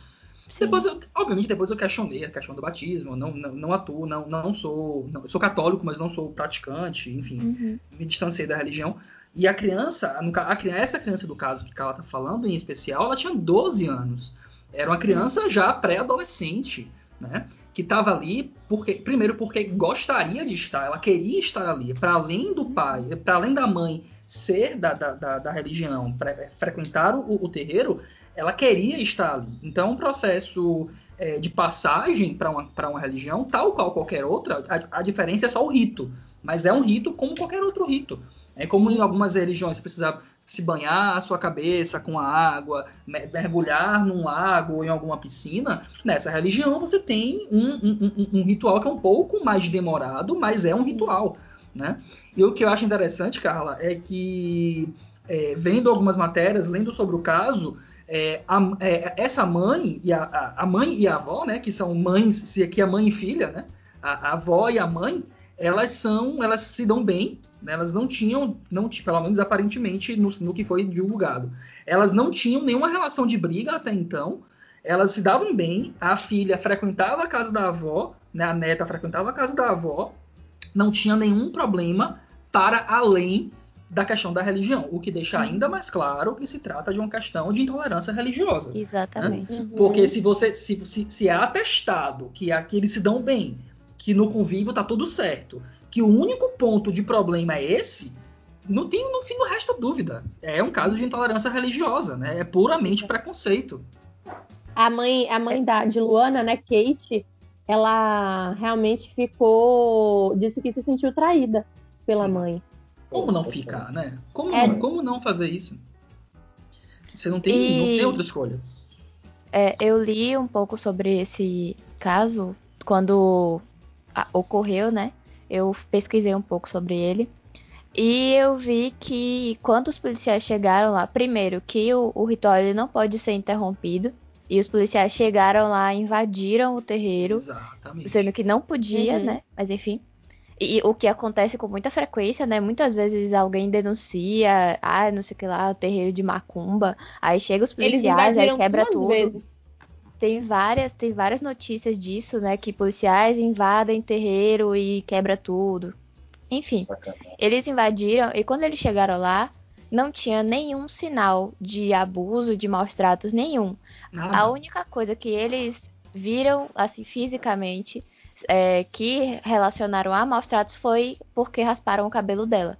Sim. Depois eu, obviamente, depois eu questionei a questão do batismo, não, não, não atuo, não, não sou. Não, sou católico, mas não sou praticante, enfim, uhum. me distanciei da religião. E a criança, a criança, essa criança do caso que ela está falando em especial, ela tinha 12 anos. Era uma criança já pré-adolescente, né? Que estava ali porque, primeiro, porque gostaria de estar, ela queria estar ali, para além do pai, para além da mãe ser da, da, da, da religião, frequentar o, o, terreiro, ela queria estar ali. Então, é um processo é, de passagem para uma, uma religião, tal qual qualquer outra, a, a diferença é só o rito. Mas é um rito como qualquer outro rito. É como em algumas religiões você precisa se banhar a sua cabeça com a água, mergulhar num lago ou em alguma piscina. Nessa religião você tem um, um, um, um ritual que é um pouco mais demorado, mas é um ritual. Né? E o que eu acho interessante, Carla, é que é, vendo algumas matérias, lendo sobre o caso, é, a, é, essa mãe e a, a, mãe e a avó, né, que são mães, se aqui é mãe e filha, né, a, a avó e a mãe, elas são, elas se dão bem, né? Elas não tinham, não, pelo menos aparentemente no, no que foi divulgado, elas não tinham nenhuma relação de briga até então. Elas se davam bem. A filha frequentava a casa da avó, né? A neta frequentava a casa da avó. Não tinha nenhum problema para além da questão da religião, o que deixa ainda mais claro que se trata de uma questão de intolerância religiosa. Né? Exatamente. Né? Porque se você se, se, se é atestado que aqui eles se dão bem, que no convívio tá tudo certo, que o único ponto de problema é esse, não tem, no fim, não resta dúvida. É um caso de intolerância religiosa, né? É puramente preconceito. A mãe, a mãe da, de Luana, né, Kate, ela realmente ficou. disse que se sentiu traída pela Sim. mãe. Como não ficar, né? Como, é... não, como não fazer isso? Você não tem, e... não tem outra escolha. É, eu li um pouco sobre esse caso quando ocorreu, né? Eu pesquisei um pouco sobre ele. E eu vi que quando os policiais chegaram lá, primeiro que o, o ritual ele não pode ser interrompido. E os policiais chegaram lá, invadiram o terreiro, Exatamente. sendo que não podia, uhum. né? Mas enfim. E, e o que acontece com muita frequência, né? Muitas vezes alguém denuncia, ah, não sei o que lá, o terreiro de macumba. Aí chega os policiais, aí quebra tudo. Vezes tem várias, tem várias notícias disso, né? Que policiais invadem terreiro e quebra tudo. Enfim, Sacanagem. eles invadiram e quando eles chegaram lá, não tinha nenhum sinal de abuso, de maus tratos, nenhum. Nada. A única coisa que eles viram, assim, fisicamente, é, que relacionaram a maus tratos foi porque rasparam o cabelo dela.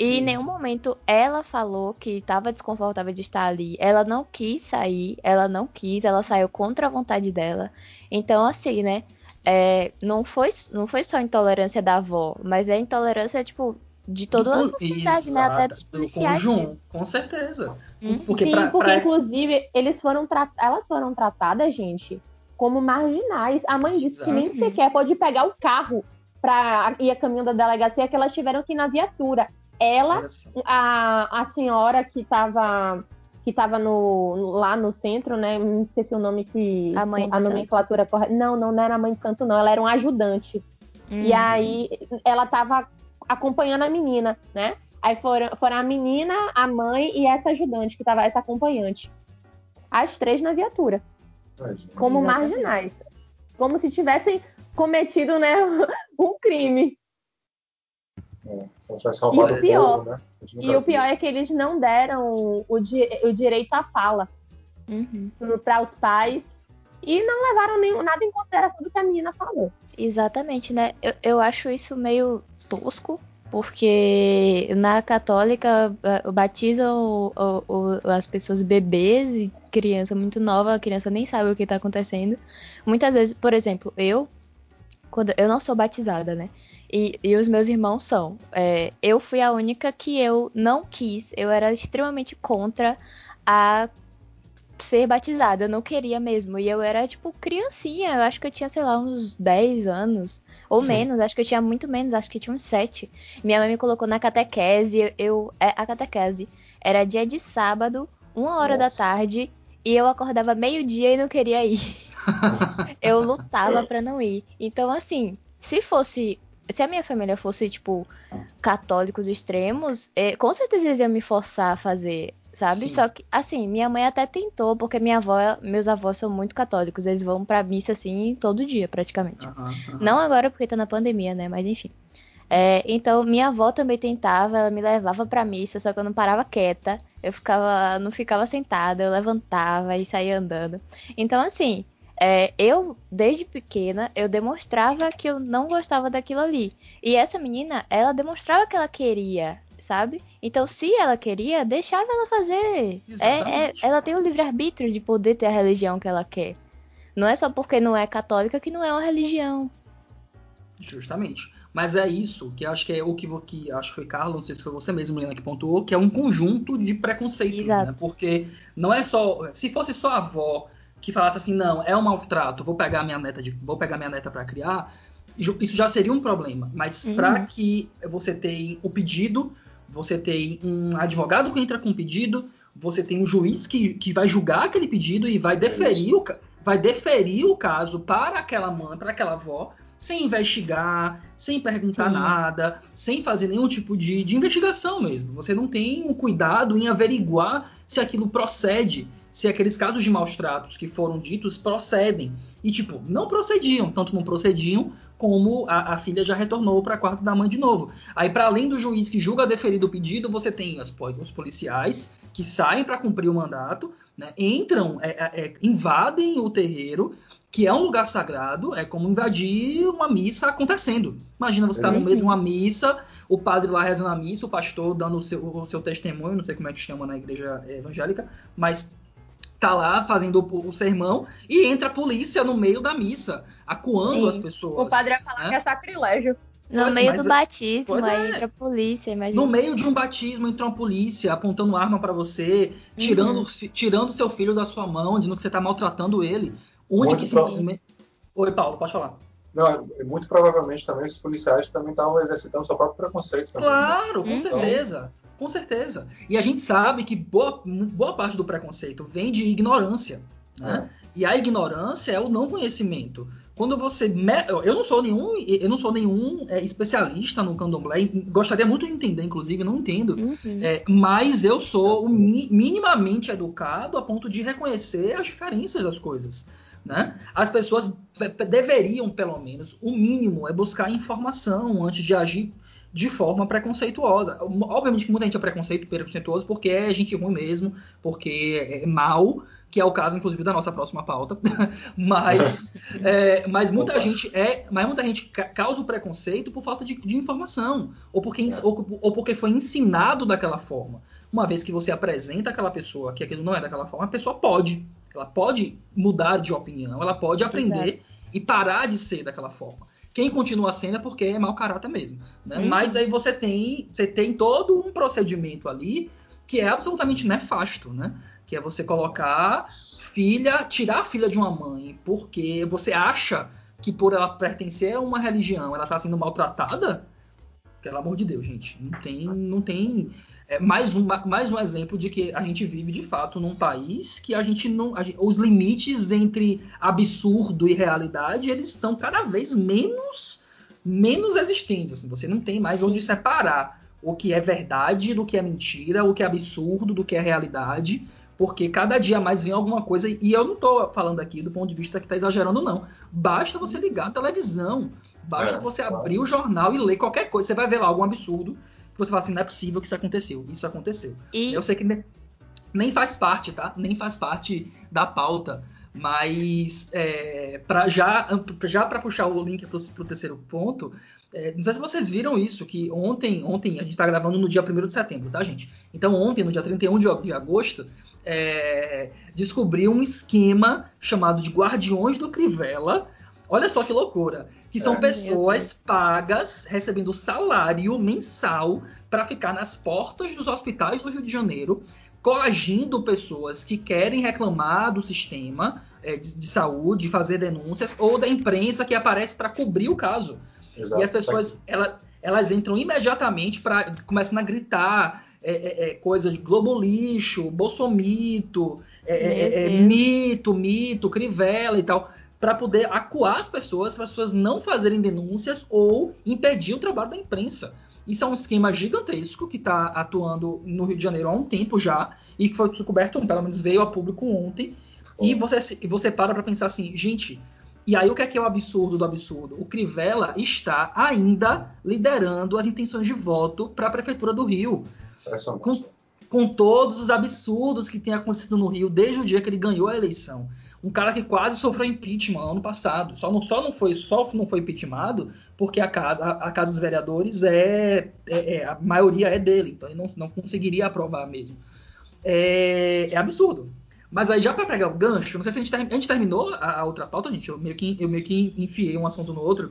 E em nenhum momento ela falou que estava desconfortável de estar ali. Ela não quis sair, ela não quis, ela saiu contra a vontade dela. Então, assim, né? É, não, foi, não foi só intolerância da avó, mas é intolerância, tipo, de toda a sociedade, Exato, né? Até dos policiais. Conjunto, com certeza. Hum? Porque, Sim, pra, porque pra... inclusive, eles foram elas foram tratadas, gente, como marginais. A mãe disse Exato. que nem sequer pode pegar o carro para ir a caminho da delegacia, que elas tiveram que ir na viatura. Ela, a, a senhora que estava que tava no, lá no centro, né? Me esqueci o nome que. A mãe A nomenclatura correta. Não, não, não era a mãe de santo, não. Ela era um ajudante. Uhum. E aí ela estava acompanhando a menina, né? Aí foram, foram a menina, a mãe e essa ajudante, que estava essa acompanhante. As três na viatura. Como Exatamente. marginais. Como se tivessem cometido, né, <laughs> um crime. É, roubado E o pior- povo, né? E o pior é que eles não deram o, di- o direito à fala Uhum. para os pais e não levaram nenhum, nada em consideração do que a menina falou. Exatamente, né? Eu, eu acho isso meio tosco, porque na católica ba- batizam o- o- o- as pessoas bebês e criança muito nova, a criança nem sabe o que tá acontecendo. Muitas vezes, por exemplo, eu, quando eu não sou batizada, né? E, e os meus irmãos são. É, eu fui a única que eu não quis, eu era extremamente contra a ser batizada, eu não queria mesmo. E eu era, tipo, criancinha, eu acho que eu tinha, sei lá, uns 10 anos. Ou menos, acho que eu tinha muito menos, acho que tinha uns 7. Minha mãe me colocou na catequese, eu. é, a catequese era dia de sábado, uma hora da Nossa. tarde, e eu acordava meio-dia e não queria ir. <laughs> eu lutava pra não ir. Então, assim, se fosse. Se a minha família fosse, tipo, católicos extremos, eh, com certeza eles iam me forçar a fazer, sabe? Sim. Só que, assim, minha mãe até tentou, porque minha avó, meus avós são muito católicos, eles vão pra missa, assim, todo dia, praticamente. Aham, aham. Não agora porque tá na pandemia, né? Mas enfim. É, então, minha avó também tentava, ela me levava pra missa, só que eu não parava quieta. Eu ficava, não ficava sentada, eu levantava e saía andando. Então, assim, é, eu, desde pequena, eu demonstrava que eu não gostava daquilo ali. E essa menina, ela demonstrava que ela queria, sabe? Então, se ela queria, deixava ela fazer. É, é, ela tem o livre-arbítrio de poder ter a religião que ela quer. Não é só porque não é católica que não é uma religião. Justamente. Mas é isso que acho que é o que, que acho que foi Carlos, não sei se foi você mesmo, Helena, que pontuou, que é um conjunto de preconceitos, Exato. né? Porque não é só. Se fosse só a avó que falasse assim, não, é um maltrato, vou pegar minha neta de, vou pegar minha neta para criar, isso já seria um problema. Mas Uhum. para que você tenha o pedido, você tem um advogado que entra com o pedido, você tem um juiz que, que vai julgar aquele pedido e vai deferir o, ca- vai deferir o caso para aquela mãe, para aquela avó, sem investigar, sem perguntar Sim. nada, sem fazer nenhum tipo de, de investigação mesmo. Você não tem um cuidado em averiguar se aquilo procede, se aqueles casos de maus tratos que foram ditos procedem. E, tipo, não procediam, tanto não procediam, como a, a filha já retornou para a quarta da mãe de novo. Aí, para além do juiz que julga deferido o pedido, você tem as, os policiais que saem para cumprir o mandato, né, entram, é, é, é, invadem o terreiro, que é um lugar sagrado, é como invadir uma missa acontecendo. Imagina você estar no Uhum. meio de uma missa, o padre lá rezando a missa, o pastor dando o seu, o seu testemunho, não sei como é que chama na igreja evangélica, mas tá lá fazendo o, o sermão e entra a polícia no meio da missa, acuando Sim. as pessoas. O padre ia falar né? que é sacrilégio. No Pois, meio mas- do batismo, pois aí é. entra a polícia, imagina. No meio de um batismo entra uma polícia apontando arma pra você, tirando Uhum. tirando seu filho da sua mão, dizendo que você tá maltratando ele. E simplesmente. Oi, Paulo, pode falar. Não, é- muito provavelmente também esses policiais também estavam exercitando seu próprio preconceito também. né? Claro, com Uhum. certeza. Com certeza. E a gente sabe que boa, boa parte do preconceito vem de ignorância. Né? E a ignorância é o não conhecimento. Quando você. me- Eu não sou nenhum, eu não sou nenhum é, especialista no candomblé. Gostaria muito de entender, inclusive, não entendo. Uhum. É, mas eu sou o mi- minimamente educado a ponto de reconhecer as diferenças das coisas. Né? As pessoas pe- pe- deveriam, pelo menos, o mínimo é buscar informação antes de agir de forma preconceituosa. Obviamente que muita gente é preconceito, preconceituoso porque é gente ruim mesmo, porque é mal, que é o caso, inclusive, da nossa próxima pauta. <laughs> mas, é, mas muita Opa. gente é, mas muita gente ca- causa o preconceito por falta de, de informação ou porque, É. ou, ou porque foi ensinado daquela forma. Uma vez que você apresenta aquela pessoa que aquilo não é daquela forma, a pessoa pode, ela pode mudar de opinião, ela pode aprender e parar de ser daquela forma. Quem continua sendo é porque é mau caráter mesmo. Né? Uhum. Mas aí você tem, você tem todo um procedimento ali que é absolutamente nefasto, né? Que é você colocar filha, tirar a filha de uma mãe porque você acha que por ela pertencer a uma religião ela está sendo maltratada. Pelo amor de Deus, gente, não tem, não tem é mais um, mais um exemplo de que a gente vive de fato num país que a gente não. a gente- os limites entre absurdo e realidade eles estão cada vez menos menos existentes. Assim, você não tem mais Sim. onde separar o que é verdade do que é mentira, o que é absurdo do que é realidade, porque cada dia mais vem alguma coisa. E eu não estou falando aqui do ponto de vista que está exagerando, não. Basta você ligar a televisão Basta é, você abrir o jornal e ler qualquer coisa. Você vai ver lá algum absurdo que você fala assim, não é possível que isso aconteceu. Isso aconteceu. E... Eu sei que nem faz parte, tá? Nem faz parte da pauta. Mas é, para já, já para puxar o link para o terceiro ponto, é, não sei se vocês viram isso, que ontem, ontem a gente está gravando no dia 1 de setembro, tá, gente? Então ontem, no dia 31 de, de agosto, é, descobriu um esquema chamado de Guardiões do Crivella. Olha só que loucura! Que são é, pessoas pagas, recebendo salário mensal para ficar nas portas dos hospitais do Rio de Janeiro, coagindo pessoas que querem reclamar do sistema é, de, de, saúde, fazer denúncias, ou da imprensa que aparece para cobrir o caso. Exato, e as pessoas ela, elas entram imediatamente para começam a gritar é, é, é coisa de globo lixo, bolsomito, mito, mito, crivela e tal, para poder acuar as pessoas, para as pessoas não fazerem denúncias ou impedir o trabalho da imprensa. Isso é um esquema gigantesco que está atuando no Rio de Janeiro há um tempo já e que foi descoberto, pelo menos veio a público ontem. E você, você para para pensar assim, gente, e aí o que é que é o absurdo do absurdo? O Crivella está ainda liderando as intenções de voto para a prefeitura do Rio. Com, com todos os absurdos que tem acontecido no Rio desde o dia que ele ganhou a eleição um cara que quase sofreu impeachment ano passado. Só não, só não foi só não foi impeachmentado porque a casa, a, a casa dos vereadores é, é, é, a maioria é dele, então ele não, não conseguiria aprovar mesmo. É, é absurdo. Mas aí, já para pegar o gancho, não sei se a gente, ter, a gente terminou a, a, outra pauta, gente. Eu meio, que, eu meio que enfiei um assunto no outro.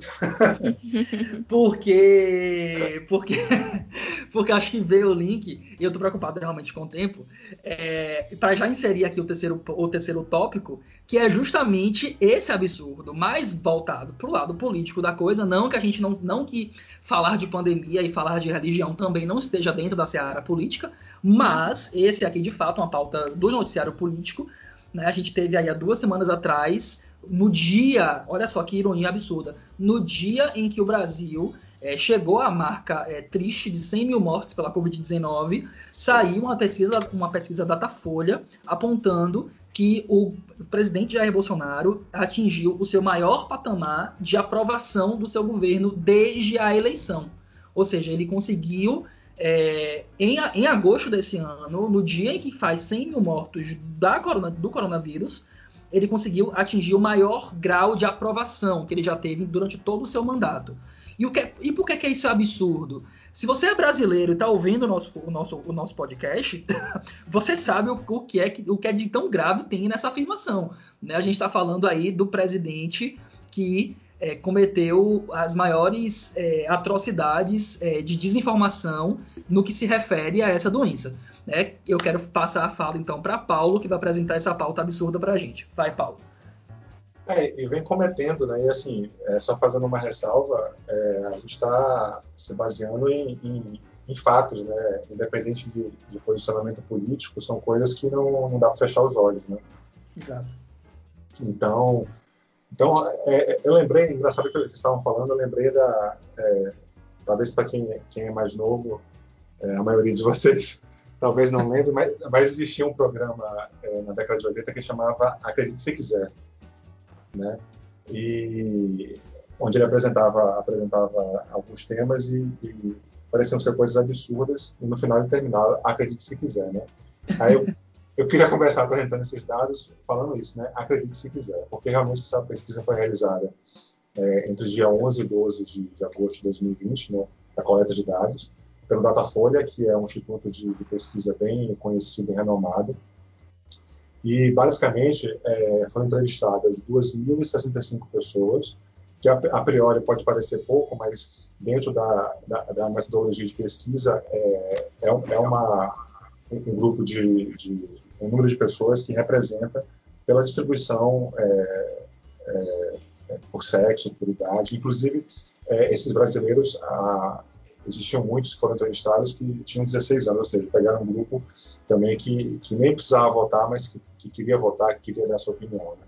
<laughs> porque. Porque. <laughs> Porque acho que veio o link, e eu tô preocupado realmente com o tempo, é, para já inserir aqui o terceiro, o terceiro tópico, que é justamente esse absurdo, mais voltado pro lado político da coisa. Não que a gente não. Não que falar de pandemia e falar de religião também não esteja dentro da seara política, mas esse aqui, de fato, é uma pauta do noticiário político. Né? A gente teve aí há duas semanas atrás, no dia, olha só que ironia absurda, no dia em que o Brasil é, chegou à marca é, triste de 100 mil mortes pela Covid-19, saiu uma pesquisa, uma pesquisa Datafolha apontando que o presidente Jair Bolsonaro atingiu o seu maior patamar de aprovação do seu governo desde a eleição. Ou seja, ele conseguiu é, em, em, agosto desse ano, no dia em que faz 100 mil mortos da corona, do coronavírus, ele conseguiu atingir o maior grau de aprovação que ele já teve durante todo o seu mandato. E, o que, e por que, que isso é absurdo? Se você é brasileiro e está ouvindo o nosso, o, nosso, o nosso podcast, <laughs> você sabe o, o, que é, o que é de tão grave tem nessa afirmação. Né? A gente está falando aí do presidente que é, cometeu as maiores é, atrocidades é, de desinformação no que se refere a essa doença. Né? Eu quero passar a fala então para Paulo, que vai apresentar essa pauta absurda para a gente. Vai, Paulo. É, e vem cometendo, né? E assim, é, só fazendo uma ressalva, é, a gente está se baseando em, em, em, fatos, né? Independente de, de, posicionamento político, são coisas que não, não dá para fechar os olhos, né? Exato. Então, então, é, é, eu lembrei, engraçado que vocês estavam falando, eu lembrei da. É, talvez para quem, quem é mais novo, é, a maioria de vocês <laughs> talvez não lembre, mas, mas existia um programa é, na década de 80 que chamava Acredite Se Quiser. Né? E onde ele apresentava, apresentava alguns temas e, e pareciam ser coisas absurdas, e no final ele terminava Acredite Se Quiser. Né? Aí eu eu queria começar apresentando esses dados falando isso, né? Acredite se quiser, porque realmente essa pesquisa foi realizada é, entre o dia 11 e 12 de, de agosto de 2020, né? A coleta de dados, pelo Datafolha, que é um instituto de, de pesquisa bem conhecido e renomado. E, basicamente, é, foram entrevistadas 2.065 pessoas, que a, a, priori pode parecer pouco, mas dentro da, da, da metodologia de pesquisa é, é, é uma, um grupo de, de um número de pessoas que representa pela distribuição é, é, é, por sexo, por idade. Inclusive, é, esses brasileiros, ah, existiam muitos que foram entrevistados que tinham 16 anos, ou seja, pegaram um grupo também que, que nem precisava votar, mas que, que queria votar, que queria dar sua opinião. Né?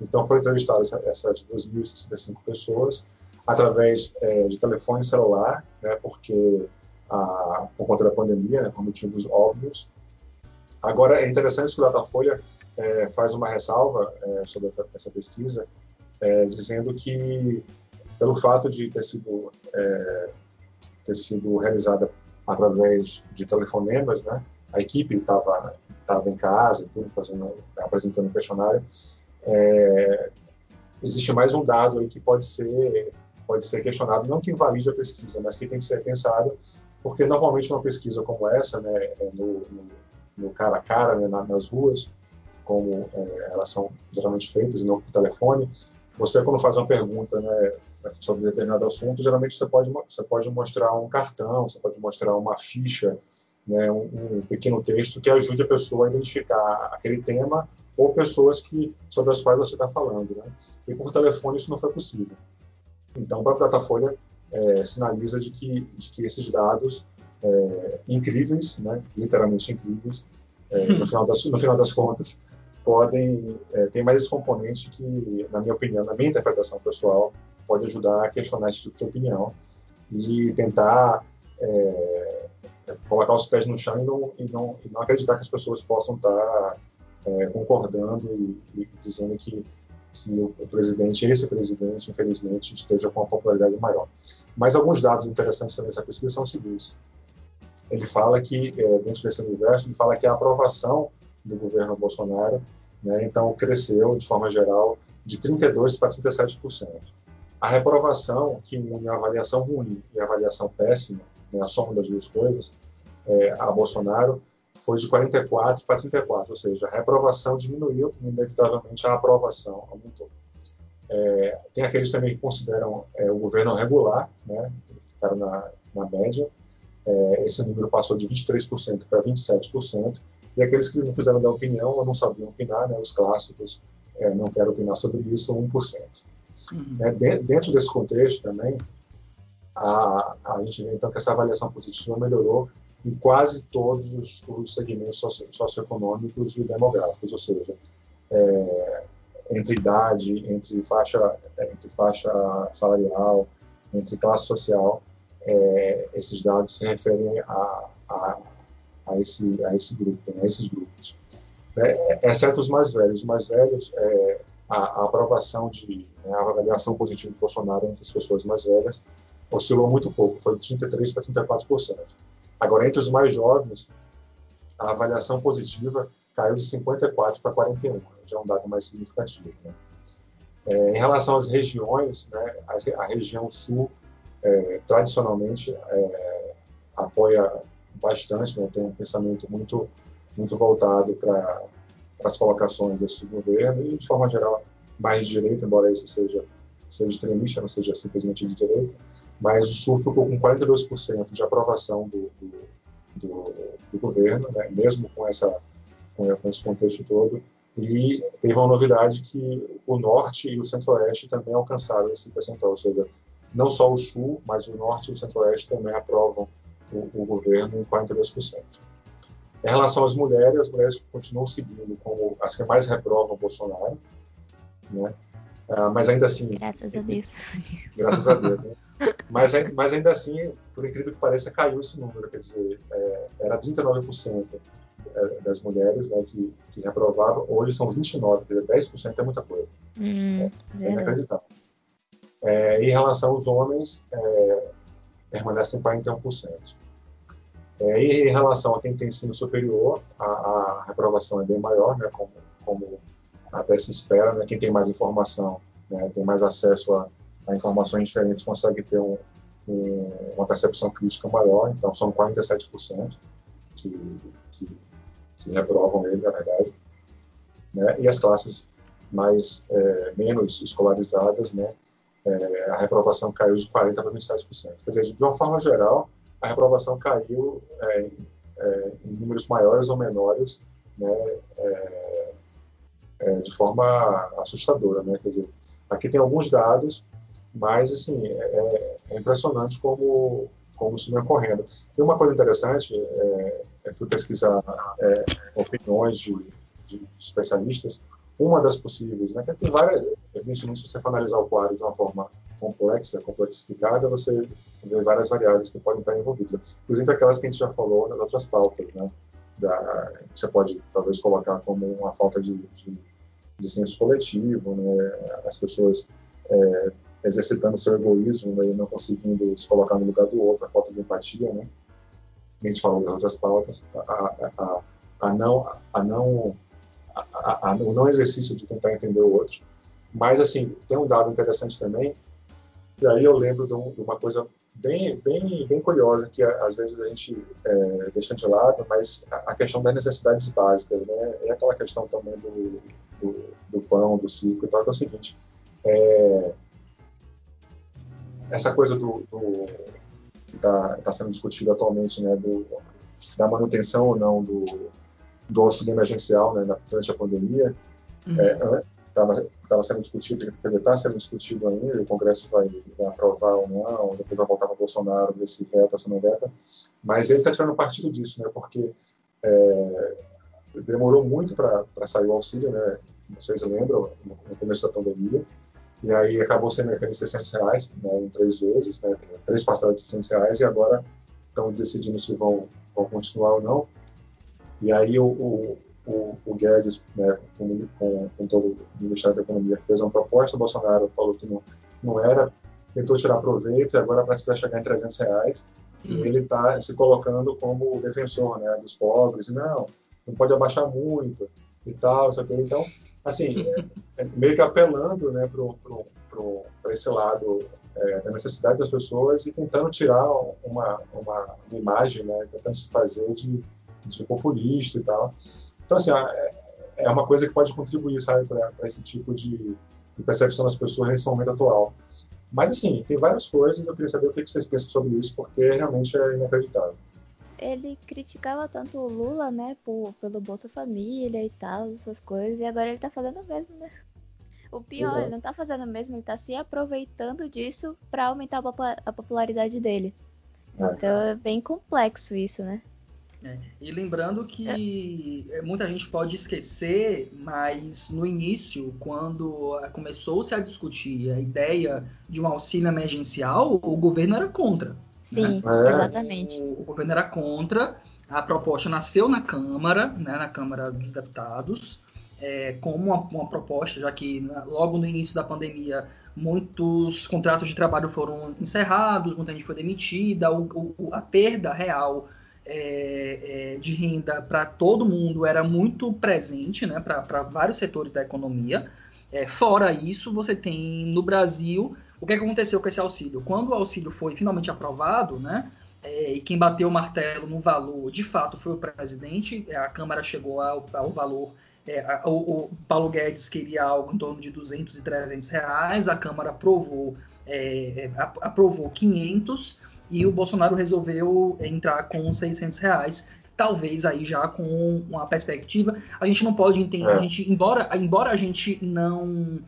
Então, foram entrevistadas essas 2.065 pessoas através é, de telefone celular, né, porque a, por conta da pandemia, né, por motivos óbvios, Agora, é interessante que o Datafolha é, faz uma ressalva é, sobre essa pesquisa, é, dizendo que pelo fato de ter sido, é, ter sido realizada através de telefonemas, né? A equipe estava em casa, tudo fazendo, apresentando o questionário. É, existe mais um dado aí que pode ser pode ser questionado, não que invalide a pesquisa, mas que tem que ser pensado, porque normalmente uma pesquisa como essa, né, é no, no, no cara a cara, né, nas ruas, como é, elas são geralmente feitas, e não por telefone, você quando faz uma pergunta, né, sobre determinado assunto, geralmente você pode você pode mostrar um cartão, você pode mostrar uma ficha, né, um, um pequeno texto que ajude a pessoa a identificar aquele tema ou pessoas que sobre as quais você está falando, né? E por telefone isso não foi possível. Então, a Datafolha é, sinaliza de que, de que esses dados é, incríveis, né, literalmente incríveis, é, no, final das, no final das contas, podem é, ter mais esse componente que, na minha opinião, na minha interpretação pessoal, pode ajudar a questionar esse tipo de opinião e tentar é, colocar os pés no chão e não, e não, e não acreditar que as pessoas possam estar é, concordando e, e, dizendo que, que o, o, presidente, esse presidente, infelizmente, esteja com uma popularidade maior. Mas alguns dados interessantes também dessa pesquisa são os seguintes. Ele fala que, é, dentro desse universo, ele fala que a aprovação do governo Bolsonaro, né, então, cresceu, de forma geral, de 32% para 37%. A reprovação, que une a avaliação ruim e a avaliação péssima, né, a soma das duas coisas, é, a Bolsonaro, foi de 44 para 34, ou seja, a reprovação diminuiu, inevitavelmente a aprovação aumentou. É, tem aqueles também que consideram é, o governo regular, né, ficaram na, na média, é, esse número passou de 23% para 27%, e aqueles que não quiseram dar opinião ou não sabiam opinar, né, os clássicos, é, não quero opinar sobre isso, 1%. Uhum. É, de, dentro desse contexto também, a, a gente vê então que essa avaliação positiva melhorou em quase todos os, os segmentos socio, socioeconômicos e demográficos, ou seja, é, entre idade, entre faixa, entre faixa salarial, entre classe social, é, esses dados se referem a, a, a, esse, a esse grupo, né, esses grupos. É, exceto os mais velhos. Os mais velhos, é, a, a, aprovação de, né, a avaliação positiva de Bolsonaro entre as pessoas mais velhas oscilou muito pouco, foi de 33% para 34%. Agora, entre os mais jovens, a avaliação positiva caiu de 54 para 41, já é um dado mais significativo. Né? É, em relação às regiões, né, a, a região sul é, tradicionalmente é, apoia bastante, né, tem um pensamento muito, muito voltado para as colocações desse governo e, de forma geral, mais de direita, embora esse seja, seja extremista, não seja simplesmente de direita, mas o Sul ficou com 42% de aprovação do, do, do, do governo, né, mesmo com, essa, com esse contexto todo, e teve uma novidade que o Norte e o Centro-Oeste também alcançaram esse percentual, ou seja, não só o Sul, mas o Norte e o Centro-Oeste também aprovam o, o governo em 42%. Em relação às mulheres, as mulheres continuam seguindo como as que mais reprovam o Bolsonaro, né? Ah, mas ainda assim. Graças a Deus. <laughs> Graças a Deus. Né? Mas, mas ainda assim, por incrível que pareça, caiu esse número. Quer dizer, é, era 39% é, das mulheres né, que, que reprovavam, hoje são 29%, quer dizer, 10% é muita coisa. Hum, é, é inacreditável. É, em relação aos homens, é, permanecem em 41%. É, e em relação a quem tem ensino superior, a, a reprovação é bem maior, né, como, como até se espera. Né, quem tem mais informação, né, tem mais acesso a, a informações diferentes, consegue ter um, um, uma percepção crítica maior. Então, são 47% que, que, que reprovam ele, na verdade. Né, e as classes mais é, menos escolarizadas, né, é, a reprovação caiu de 40% para 27%. Quer dizer, de uma forma geral, a reprovação caiu é, é, em números maiores ou menores, né, é, é, de forma assustadora. Né? Quer dizer, aqui tem alguns dados, mas assim, é, é impressionante como, como isso vem ocorrendo. Tem uma coisa interessante, eu fui pesquisar opiniões de, de especialistas, uma das possíveis, né? Tem várias, evidentemente, se você for analisar o quadro de uma forma complexa, complexificada, você vê várias variáveis que podem estar envolvidas, inclusive aquelas que a gente já falou nas outras pautas, né? Da, que você pode talvez colocar como uma falta de, de, de senso coletivo, né? As pessoas é, exercitando seu egoísmo e não conseguindo se colocar no lugar do outro, a falta de empatia, né? A gente falou das outras pautas, a, a, a não, a não, a, a, o não exercício de tentar entender o outro. Mas, assim, tem um dado interessante também, e aí eu lembro de, um, de uma coisa bem, bem, bem curiosa que às vezes a gente é, deixa de lado, mas a, questão das necessidades básicas, né? É aquela questão também do, do, do pão, do ciclo e tal, que é o seguinte, é, essa coisa do, do está tá sendo discutido atualmente, né, do, da manutenção ou não do, do auxílio emergencial né, durante a pandemia, estava uhum. é, sendo discutido, quer dizer, está sendo discutido ainda, o Congresso vai, vai, aprovar ou não, depois vai voltar para o Bolsonaro, ver se veta, se não veta, mas ele está tirando partido disso, né, porque é, demorou muito para sair o auxílio, né, vocês lembram, no começo da pandemia, e aí acabou sendo aqueles 600 reais, né, em três vezes, né, três parcelas de 600 reais, e agora estão decidindo se vão, vão continuar ou não. E aí o, o, o, o Guedes, né, com, com, com, todo o Ministério da Economia, fez uma proposta, o Bolsonaro falou que não, não era, tentou tirar proveito, e agora parece que vai chegar em 300 reais, e uhum. ele está se colocando como defensor né, dos pobres, não, não pode abaixar muito, e tal, então assim, é, meio que apelando né, para esse lado é, da necessidade das pessoas e tentando tirar uma, uma, uma imagem, né, tentando se fazer de, de, populista e tal. Então, assim, é, é uma coisa que pode contribuir, sabe, para esse tipo de, de, percepção das pessoas nesse momento atual. Mas, assim, tem várias coisas, eu queria saber o que vocês pensam sobre isso, porque realmente é inacreditável ele criticava tanto o Lula, né, por, pelo Bolsa Família e tal, essas coisas, e agora ele tá fazendo o mesmo, né? O pior, Exato. ele não tá fazendo o mesmo, ele tá se aproveitando disso para aumentar a popularidade dele. É, então é bem complexo isso, né? É. E lembrando que é. muita gente pode esquecer, mas no início, quando começou-se a discutir a ideia de um auxílio emergencial, o governo era contra. Sim, né? exatamente. O, o, governo era contra. A proposta nasceu na Câmara, né, na Câmara dos Deputados, é, como uma, uma, proposta, já que na, logo no início da pandemia muitos contratos de trabalho foram encerrados, muita gente foi demitida, o, o, a perda real é, é, de renda para todo mundo era muito presente, né, para vários setores da economia. É, fora isso, você tem no Brasil o que aconteceu com esse auxílio? Quando o auxílio foi finalmente aprovado, né? É, e quem bateu o martelo no valor, de fato, foi o presidente. É, a Câmara chegou ao, ao valor. É, o, o, Paulo Guedes queria algo em torno de 200 e 300 reais. A Câmara aprovou, é, é aprovou 500 e o Bolsonaro resolveu entrar com 600 reais talvez aí já com uma perspectiva. A gente não pode entender, é. a gente, embora, embora a gente não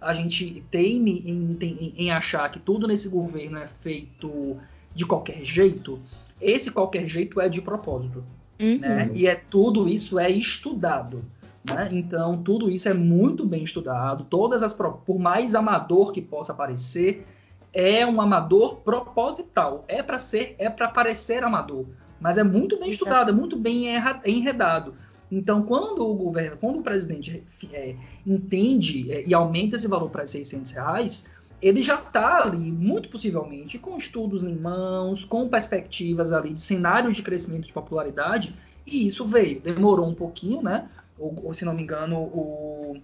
a gente teime em, em, em achar que tudo nesse governo é feito de qualquer jeito, esse qualquer jeito é de propósito. Uhum. Né? E é tudo isso é estudado. Né? Então, tudo isso é muito bem estudado. Todas as por mais amador que possa parecer, é um amador proposital. É para ser, é para parecer amador, mas é muito bem estudado, é muito bem enredado. Então, quando o governo, quando o presidente é, entende é, e aumenta esse valor para 600 reais, ele já está ali, muito possivelmente, com estudos em mãos, com perspectivas ali de cenários de crescimento de popularidade, e isso veio. Demorou um pouquinho, né? Ou, ou se não me engano, o,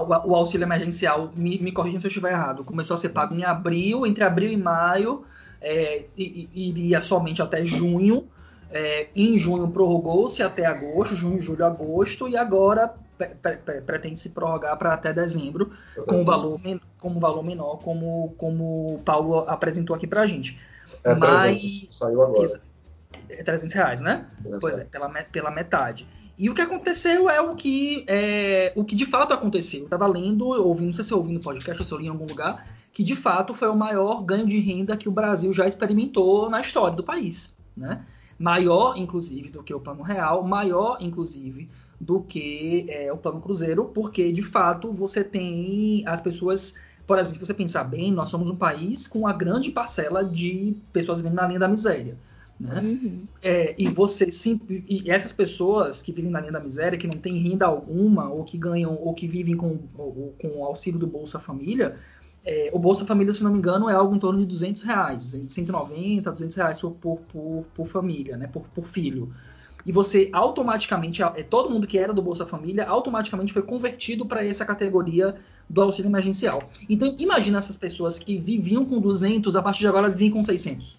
o auxílio emergencial, me, me corrija se eu estiver errado, começou a ser pago em abril, entre abril e maio, é, iria somente até junho. É, em junho prorrogou-se até agosto, junho, julho, agosto, e agora pretende se prorrogar para até dezembro, com um valor, com valor menor, como, como o Paulo apresentou aqui para a gente. É, Mas 300, saiu agora. É 300 reais, né? Pois é, pela, pela metade. E o que aconteceu é o que, é, o que de fato aconteceu. Eu estava lendo, ouvindo, não sei se eu ouvi no podcast ou se eu li em algum lugar, que de fato foi o maior ganho de renda que o Brasil já experimentou na história do país. Né? maior, inclusive, do que o plano real, maior, inclusive, do que é, o plano cruzeiro, porque de fato você tem as pessoas. Por exemplo, se você pensar bem, nós somos um país com uma grande parcela de pessoas vivendo na linha da miséria. Né? Uhum. É, e você sim, e essas pessoas que vivem na linha da miséria, que não têm renda alguma, ou que ganham, ou que vivem com, ou, com o auxílio do Bolsa Família, é, o Bolsa Família, se não me engano, é algo em torno de 200 reais, 190, 200 reais por, por, por família, né, por, por filho. E você automaticamente, é, todo mundo que era do Bolsa Família, automaticamente foi convertido para essa categoria do auxílio emergencial. Então, imagina essas pessoas que viviam com 200, a partir de agora elas vivem com 600.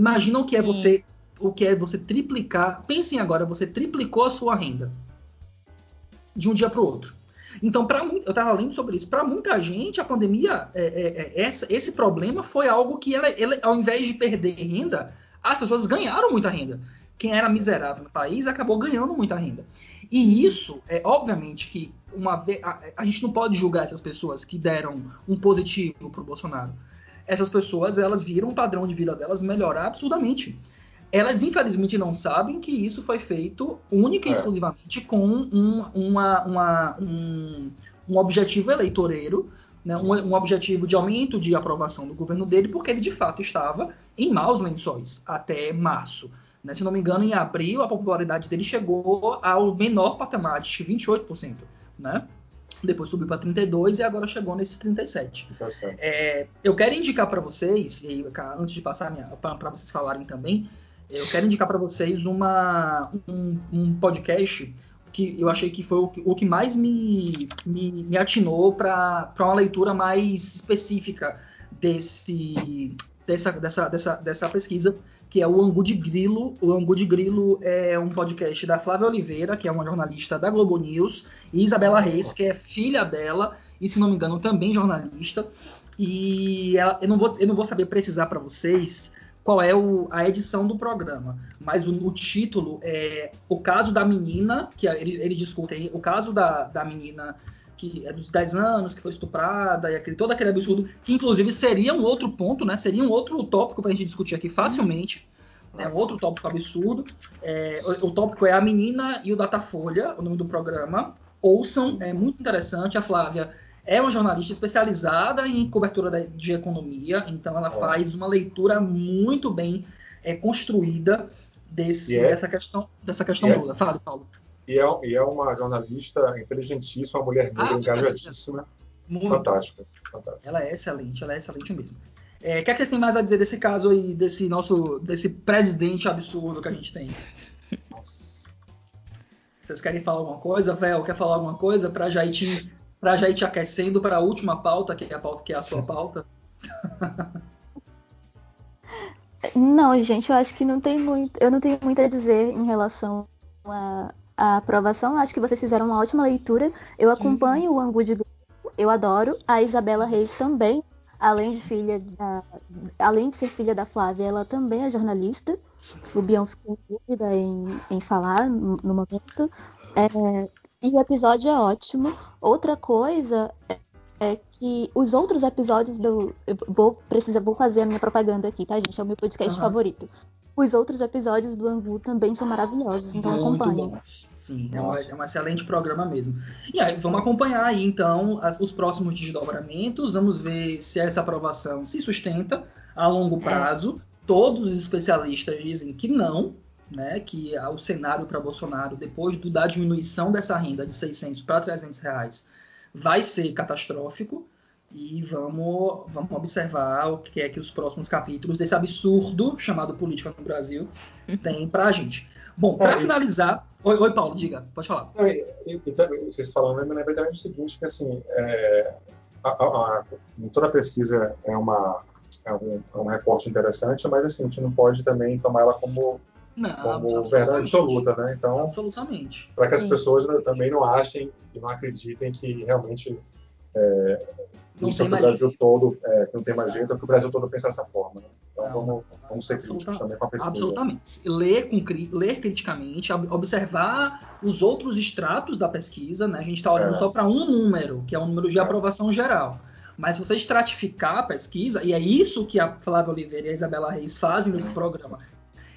Imagina o que é você o que é você triplicar. Pensem agora, você triplicou a sua renda de um dia para o outro. Então, para eu estava lendo sobre isso. Para muita gente, a pandemia, é, é, é, essa, esse problema foi algo que, ela, ela, ao invés de perder renda, as pessoas ganharam muita renda. Quem era miserável no país acabou ganhando muita renda. E isso, é obviamente que uma vez, a, a gente não pode julgar essas pessoas que deram um positivo para o Bolsonaro. Essas pessoas, elas viram o padrão de vida delas melhorar absurdamente elas infelizmente não sabem que isso foi feito única e é. exclusivamente com um, uma, uma, um, um objetivo eleitoreiro, né, um, um, objetivo de aumento de aprovação do governo dele, porque ele de fato estava em maus lençóis até março. Né? Se não me engano, em abril a popularidade dele chegou ao menor patamar de 28%. Né? Depois subiu para 32 e agora chegou nesses 37. Tá é, eu quero indicar para vocês, e, antes de passar para vocês falarem também, eu quero indicar para vocês uma, um, um, podcast que eu achei que foi o que, o que mais me, me, me atinou para uma leitura mais específica desse, dessa, dessa, dessa, dessa pesquisa, que é o Angu de Grilo. O Angu de Grilo é um podcast da Flávia Oliveira, que é uma jornalista da Globo News, e Isabela Reis, que é filha dela, e se não me engano também jornalista. E ela, eu, não vou, eu não vou saber precisar para vocês qual é o, a edição do programa, mas o, o, título é o caso da menina, que eles, eles discutem o caso da, da menina que é dos 10 anos, que foi estuprada, e aquele, todo aquele absurdo, que inclusive seria um outro ponto, né? Seria um outro tópico para a gente discutir aqui facilmente. Né, um outro tópico absurdo. É, o, o, tópico é a menina e o Datafolha, o nome do programa. Ouçam, é muito interessante. A Flávia é uma jornalista especializada em cobertura de economia, então ela faz uma leitura muito bem é, construída desse, é, dessa questão, dessa questão é toda. Fala, Paulo. E é, e é, uma jornalista inteligentíssima, uma mulher negra, ah, engajadíssima. Muito. Fantástica, fantástica. Ela é excelente, ela é excelente mesmo. É, o que, é que vocês têm mais a dizer desse caso aí, desse nosso, desse presidente absurdo que a gente tem? Vocês querem falar alguma coisa? Vel, quer falar alguma coisa para já ir te para já ir te aquecendo para a última pauta, que é a pauta que é a sua pauta? <laughs> Não, gente, eu acho que não tem muito, eu não tenho muito a dizer em relação à, à aprovação. Acho que vocês fizeram uma ótima leitura. Eu acompanho uhum. o Angu de Grupo, eu adoro. A Isabela Reis também, além de filha da, além de ser filha da Flávia, ela também é jornalista. O Bion ficou em dúvida em, em falar no, no momento. É, e o episódio é ótimo. Outra coisa é que os outros episódios do. Eu vou, precisa, vou fazer a minha propaganda aqui, tá, gente? É o meu podcast uhum. favorito. Os outros episódios do Angu também são maravilhosos, então Muito acompanhem. Sim, é, uma, é, um excelente programa mesmo. E aí, vamos acompanhar aí, então, as, os próximos desdobramentos. Vamos ver se essa aprovação se sustenta a longo é. prazo. É. Todos os especialistas dizem que não, né, que o cenário para Bolsonaro, depois do, da diminuição dessa renda de 600 para 300 reais, vai ser catastrófico. E vamos, vamos observar o que é que os próximos capítulos desse absurdo chamado política no Brasil <laughs> tem para a gente. Bom, para é, finalizar. Oi, oi, Paulo, diga, pode falar. E, e, e, vocês falando, me lembrei também o seguinte: que assim, é, a, a, a, toda pesquisa é, uma, é um, é um recorte interessante, mas assim, a gente não pode também tomar ela como não, como verdade absoluta, né? Então, absolutamente. Para que as pessoas também não achem e não acreditem que realmente é, não isso é o Brasil todo, é, que não tem mais jeito, é que o Brasil todo pensa dessa forma. Né? Então não, vamos, vamos ser críticos também com a pesquisa. Absolutamente. Ler, com, ler criticamente, observar os outros extratos da pesquisa, né? A gente está olhando é. só para um número, que é o um número de é. aprovação geral. Mas se você estratificar a pesquisa, e é isso que a Flávia Oliveira e a Isabela Reis fazem nesse programa,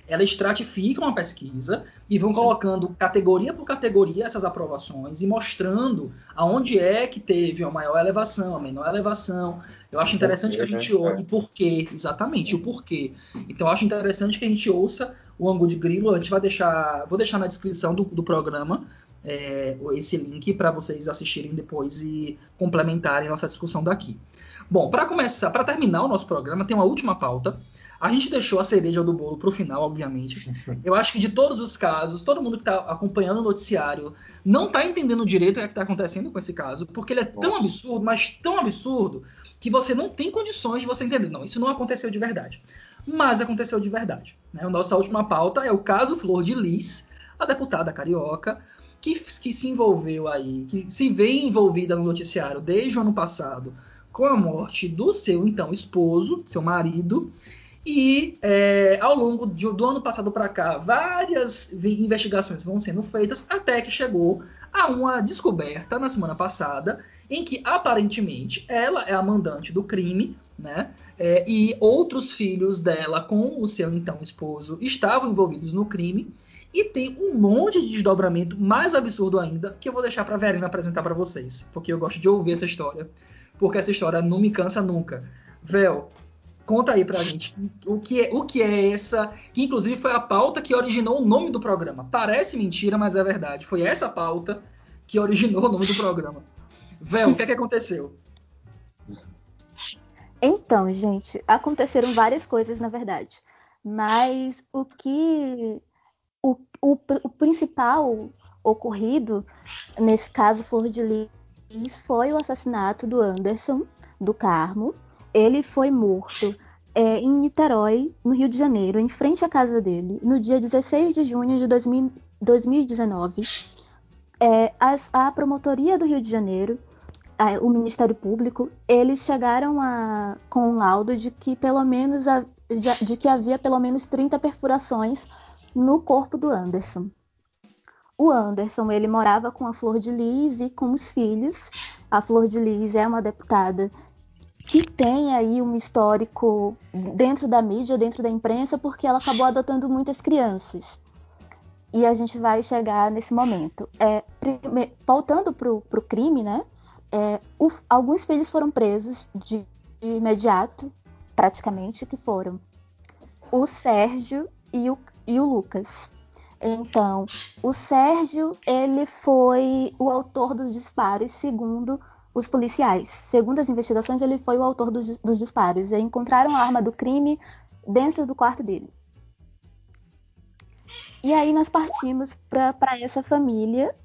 elas estratificam a pesquisa e vão Sim. colocando categoria por categoria essas aprovações e mostrando aonde é que teve a maior elevação, a menor elevação. Eu acho interessante que a gente ouça e por quê, exatamente, o porquê. Então eu acho interessante que a gente ouça o ângulo de grilo, a gente vai deixar, vou deixar na descrição do, do programa é, esse link para vocês assistirem depois e complementarem nossa discussão daqui. Bom, para começar, para terminar o nosso programa, tem uma última pauta. A gente deixou a cereja do bolo para o final, obviamente. <laughs> Eu acho que de todos os casos, todo mundo que está acompanhando o noticiário não está entendendo direito o que é está acontecendo com esse caso, porque ele é tão Nossa. absurdo, mas tão absurdo, que você não tem condições de você entender. Não, isso não aconteceu de verdade. Mas aconteceu de verdade. Né? A nossa última pauta é o caso Flor de Lis, a deputada carioca, que, que se envolveu aí, que se vê envolvida no noticiário desde o ano passado com a morte do seu então esposo, seu marido, e é, ao longo do ano passado para cá, várias investigações vão sendo feitas até que chegou a uma descoberta na semana passada em que aparentemente ela é a mandante do crime, né? É, e outros filhos dela com o seu então esposo estavam envolvidos no crime. E tem um monte de desdobramento mais absurdo ainda que eu vou deixar para Verena apresentar para vocês, porque eu gosto de ouvir essa história porque essa história não me cansa nunca. Vel, conta aí pra gente o que é, o que é essa, que inclusive foi a pauta que originou o nome do programa. Parece mentira, mas é verdade. Foi essa pauta que originou o nome do programa. Vel, o que é que aconteceu? Então, gente, aconteceram várias coisas, na verdade. Mas o que. O, o, o principal ocorrido, nesse caso Flor de Lis, foi o assassinato do Anderson, do Carmo. Ele foi morto é, em Niterói, no Rio de Janeiro, em frente à casa dele, no dia 16 de junho de 2000, 2019. É, a, a, promotoria do Rio de Janeiro, a, o Ministério Público, eles chegaram a, com um laudo de que pelo menos de, de que havia pelo menos 30 perfurações no corpo do Anderson. O Anderson, ele morava com a Flor de Lis e com os filhos. A Flor de Lis é uma deputada que tem aí um histórico dentro da mídia, dentro da imprensa, porque ela acabou adotando muitas crianças. E a gente vai chegar nesse momento. É, voltando para o crime, né? É, o, alguns filhos foram presos de, de imediato, praticamente, que foram o Sérgio e o, e o Lucas. Então, o Sérgio, ele foi o autor dos disparos, segundo os policiais. Segundo as investigações, ele foi o autor dos, dos disparos. E encontraram a arma do crime dentro do quarto dele. E aí nós partimos para essa família.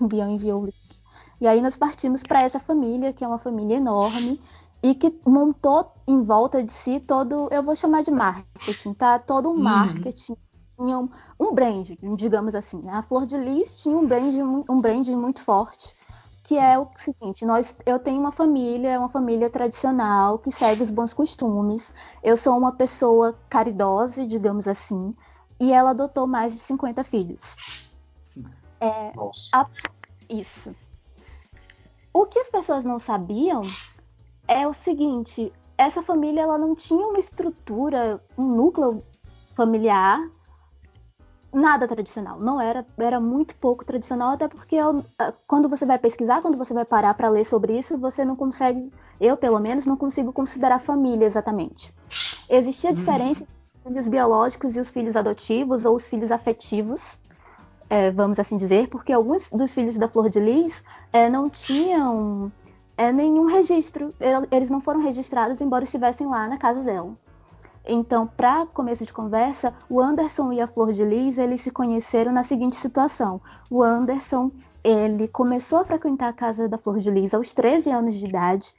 O <laughs> Bião enviou o link. E aí nós partimos para essa família, que é uma família enorme, e que montou em volta de si todo, eu vou chamar de marketing, tá? Todo um uhum. marketing tinham um brand, digamos assim. A Flor de Lis tinha um brand, um brand muito forte, que é o seguinte: nós, eu tenho uma família, é uma família tradicional que segue os bons costumes. Eu sou uma pessoa caridosa, digamos assim, e ela adotou mais de 50 filhos. É, Nossa. A, isso. O que as pessoas não sabiam é o seguinte: essa família ela não tinha uma estrutura, um núcleo familiar nada tradicional. Não era, era muito pouco tradicional, até porque eu, quando você vai pesquisar, quando você vai parar para ler sobre isso, você não consegue, eu pelo menos, não consigo considerar família exatamente. Existia hum. diferença entre os filhos biológicos e os filhos adotivos ou os filhos afetivos, é, vamos assim dizer, porque alguns dos filhos da Flor de Lis é, não tinham é, nenhum registro, eles não foram registrados, embora estivessem lá na casa dela. Então, para começo de conversa, o Anderson e a Flor de Lis, eles se conheceram na seguinte situação. O Anderson, ele começou a frequentar a casa da Flor de Lis aos 13 anos de idade,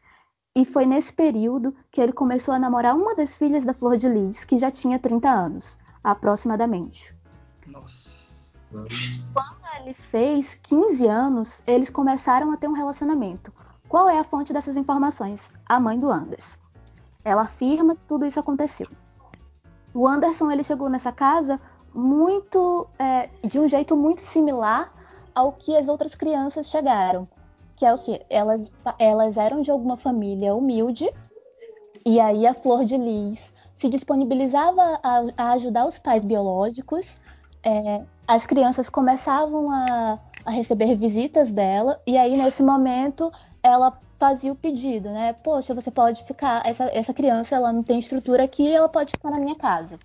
e foi nesse período que ele começou a namorar uma das filhas da Flor de Lis, que já tinha 30 anos, aproximadamente. Nossa. Quando ele fez 15 anos, eles começaram a ter um relacionamento. Qual é a fonte dessas informações? A mãe do Anderson. Ela afirma que tudo isso aconteceu. O Anderson ele chegou nessa casa muito é, de um jeito muito similar ao que as outras crianças chegaram, que é o que elas elas eram de alguma família humilde e aí a Flor de Lis se disponibilizava a, a ajudar os pais biológicos. É, as crianças começavam a, a receber visitas dela e aí nesse momento ela fazia o pedido, né? Poxa, você pode ficar, essa, essa criança ela não tem estrutura aqui, ela pode ficar na minha casa.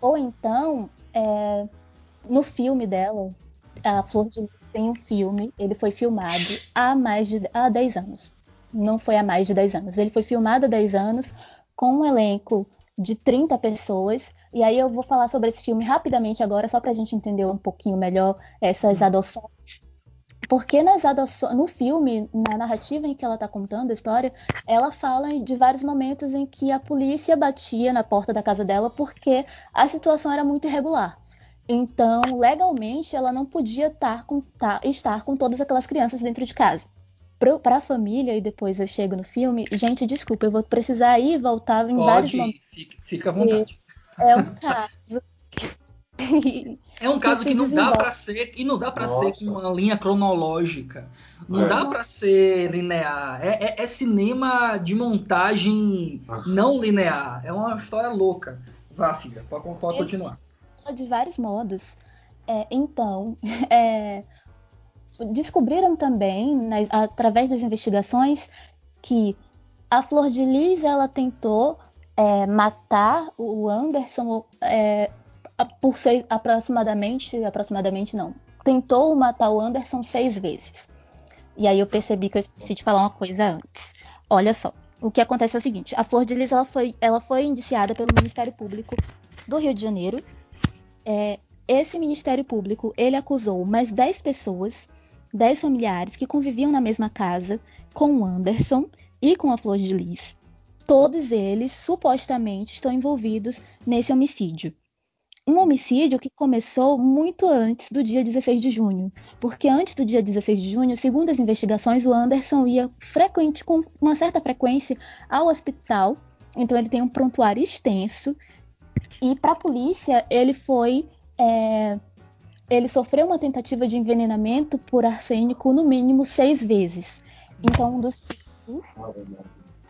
Ou então, é, no filme dela, a Flor de Lis tem um filme, ele foi filmado há mais de há 10 anos. Não foi há mais de 10 anos. Ele foi filmado há 10 anos com um elenco de 30 pessoas. E aí eu vou falar sobre esse filme rapidamente agora, só para a gente entender um pouquinho melhor essas adoções. Porque nas adoções, no filme, na narrativa em que ela está contando a história, ela fala de vários momentos em que a polícia batia na porta da casa dela porque a situação era muito irregular. Então, legalmente, ela não podia estar com, tá, estar com todas aquelas crianças dentro de casa. Para a família, e depois eu chego no filme, gente, desculpa, eu vou precisar ir e voltar em Pode, vários momentos. Fica, fica à vontade. É um caso. <laughs> <laughs> É um caso que não dá para ser e não dá para ser Nossa. com uma linha cronológica. Não É. dá para ser linear. É, é- é cinema de montagem Ah. não linear. É uma história louca. Vá, filha, pode, pode continuar. de vários modos. É, então, <laughs> é, descobriram também, nas- através das investigações, que a Flor de Lis ela tentou é, matar o Anderson é, por seis, aproximadamente, aproximadamente não, tentou matar o Anderson seis vezes. E aí eu percebi que eu esqueci de falar uma coisa antes. Olha só, o que acontece é o seguinte: a Flor de Lis ela foi, ela foi indiciada pelo Ministério Público do Rio de Janeiro é, esse Ministério Público, ele acusou mais 10 pessoas, 10 familiares que conviviam na mesma casa com o Anderson e com a Flor de Lis. Todos eles supostamente estão envolvidos nesse homicídio. Um homicídio que começou muito antes do dia 16 de junho, porque antes do dia 16 de junho, segundo as investigações, o Anderson ia frequente, com uma certa frequência ao hospital, então ele tem um prontuário extenso, e para a polícia, ele foi. é, ele sofreu uma tentativa de envenenamento por arsênico no mínimo seis vezes. Então, um dos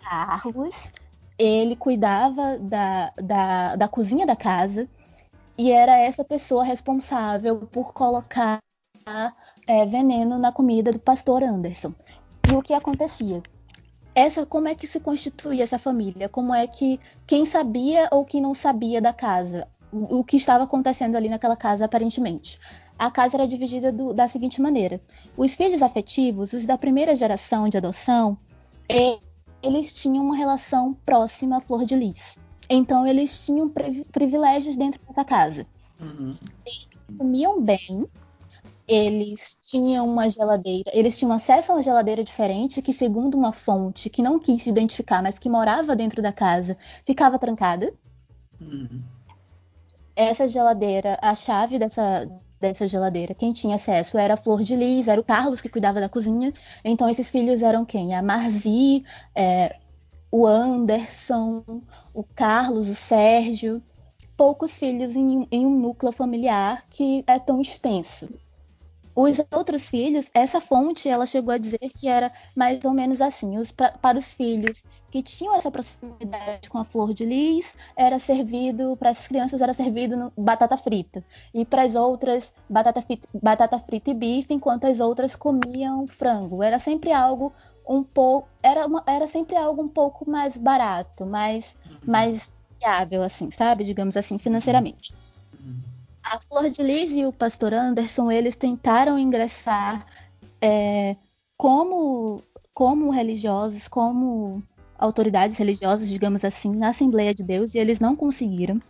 Carlos, ele cuidava da, da, da cozinha da casa e era essa pessoa responsável por colocar é, veneno na comida do pastor Anderson. E o que acontecia? Essa, como é que se constituía essa família? Como é que quem sabia ou quem não sabia da casa? O, o que estava acontecendo ali naquela casa, aparentemente? A casa era dividida do- da seguinte maneira: os filhos afetivos, os da primeira geração de adoção, eles tinham uma relação próxima à Flor de Lis. Então, eles tinham privi- privilégios dentro dessa casa Uhum. comiam bem, eles tinham uma geladeira, eles tinham acesso a uma geladeira diferente que, segundo uma fonte que não quis se identificar, mas que morava dentro da casa, ficava trancada. Uhum. Essa geladeira, a chave dessa, dessa geladeira, quem tinha acesso era a Flor de Lis, era o Carlos que cuidava da cozinha. Então, esses filhos eram quem? A Marzi, é, o Anderson, o Carlos, o Sérgio. Poucos filhos em, em um núcleo familiar que é tão extenso. Os outros filhos, essa fonte, ela chegou a dizer que era mais ou menos assim. Os, pra- para os filhos que tinham essa proximidade com a flor de lis, era servido, para essas crianças era servido no- batata frita. E para as outras, batata, batata frita e bife, enquanto as outras comiam frango. Era sempre algo um pouco. Era, uma- era sempre algo um pouco mais barato, mais, mais viável, assim, sabe? Digamos assim, financeiramente. Uhum. A Flor de Lis e o pastor Anderson, eles tentaram ingressar é, como, como religiosos, como autoridades religiosas, digamos assim, na Assembleia de Deus, e eles não conseguiram.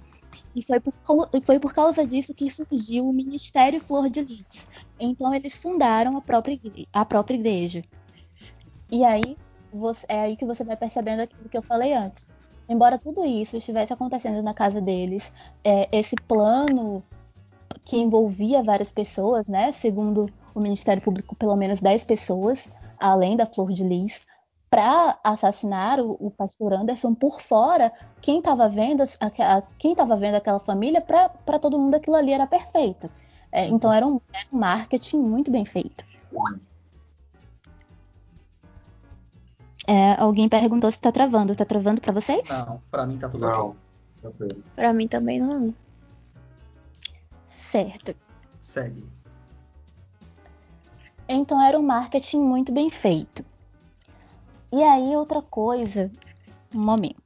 E foi por, foi por causa disso que surgiu o Ministério Flor de Lis. Então eles fundaram a própria, a própria igreja. E aí você- é aí que você vai percebendo aquilo que eu falei antes. Embora tudo isso estivesse acontecendo na casa deles, é, esse plano que envolvia várias pessoas, né? Segundo o Ministério Público, pelo menos 10 pessoas, além da Flor de Lis, para assassinar o, o pastor Anderson por fora. Quem estava vendo, a- a- quem vendo aquela família, para todo mundo aquilo ali era perfeito. É, então era um marketing muito bem feito. É, alguém perguntou se está travando. Está travando para vocês? Não, pra mim tá tudo ok. Não, tranquilo. Pra mim também não. Certo. Segue. Então era um marketing muito bem feito. E aí, outra coisa, um momento.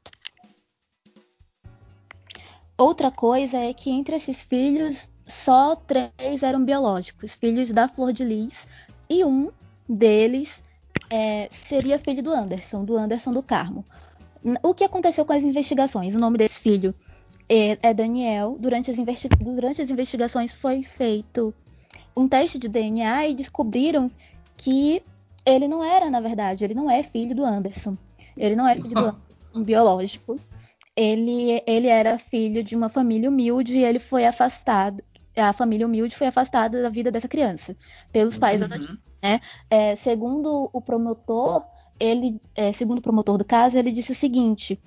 Outra coisa é que entre esses filhos só três eram biológicos, filhos da Flor de Lis, e um deles é, seria filho do Anderson, do Anderson do Carmo. O que aconteceu com as investigações? O nome desse filho é, é Daniel. Durante as, durante as investigações foi feito um teste de DNA e descobriram que ele não era, na verdade, ele não é filho do Anderson. Ele não é filho do <laughs> Anderson biológico. Ele, ele era filho de uma família humilde e ele foi afastado. A família humilde foi afastada da vida dessa criança pelos pais uhum. adotivos. Né? É, segundo o promotor, ele, é, segundo o promotor do caso, ele disse o seguinte: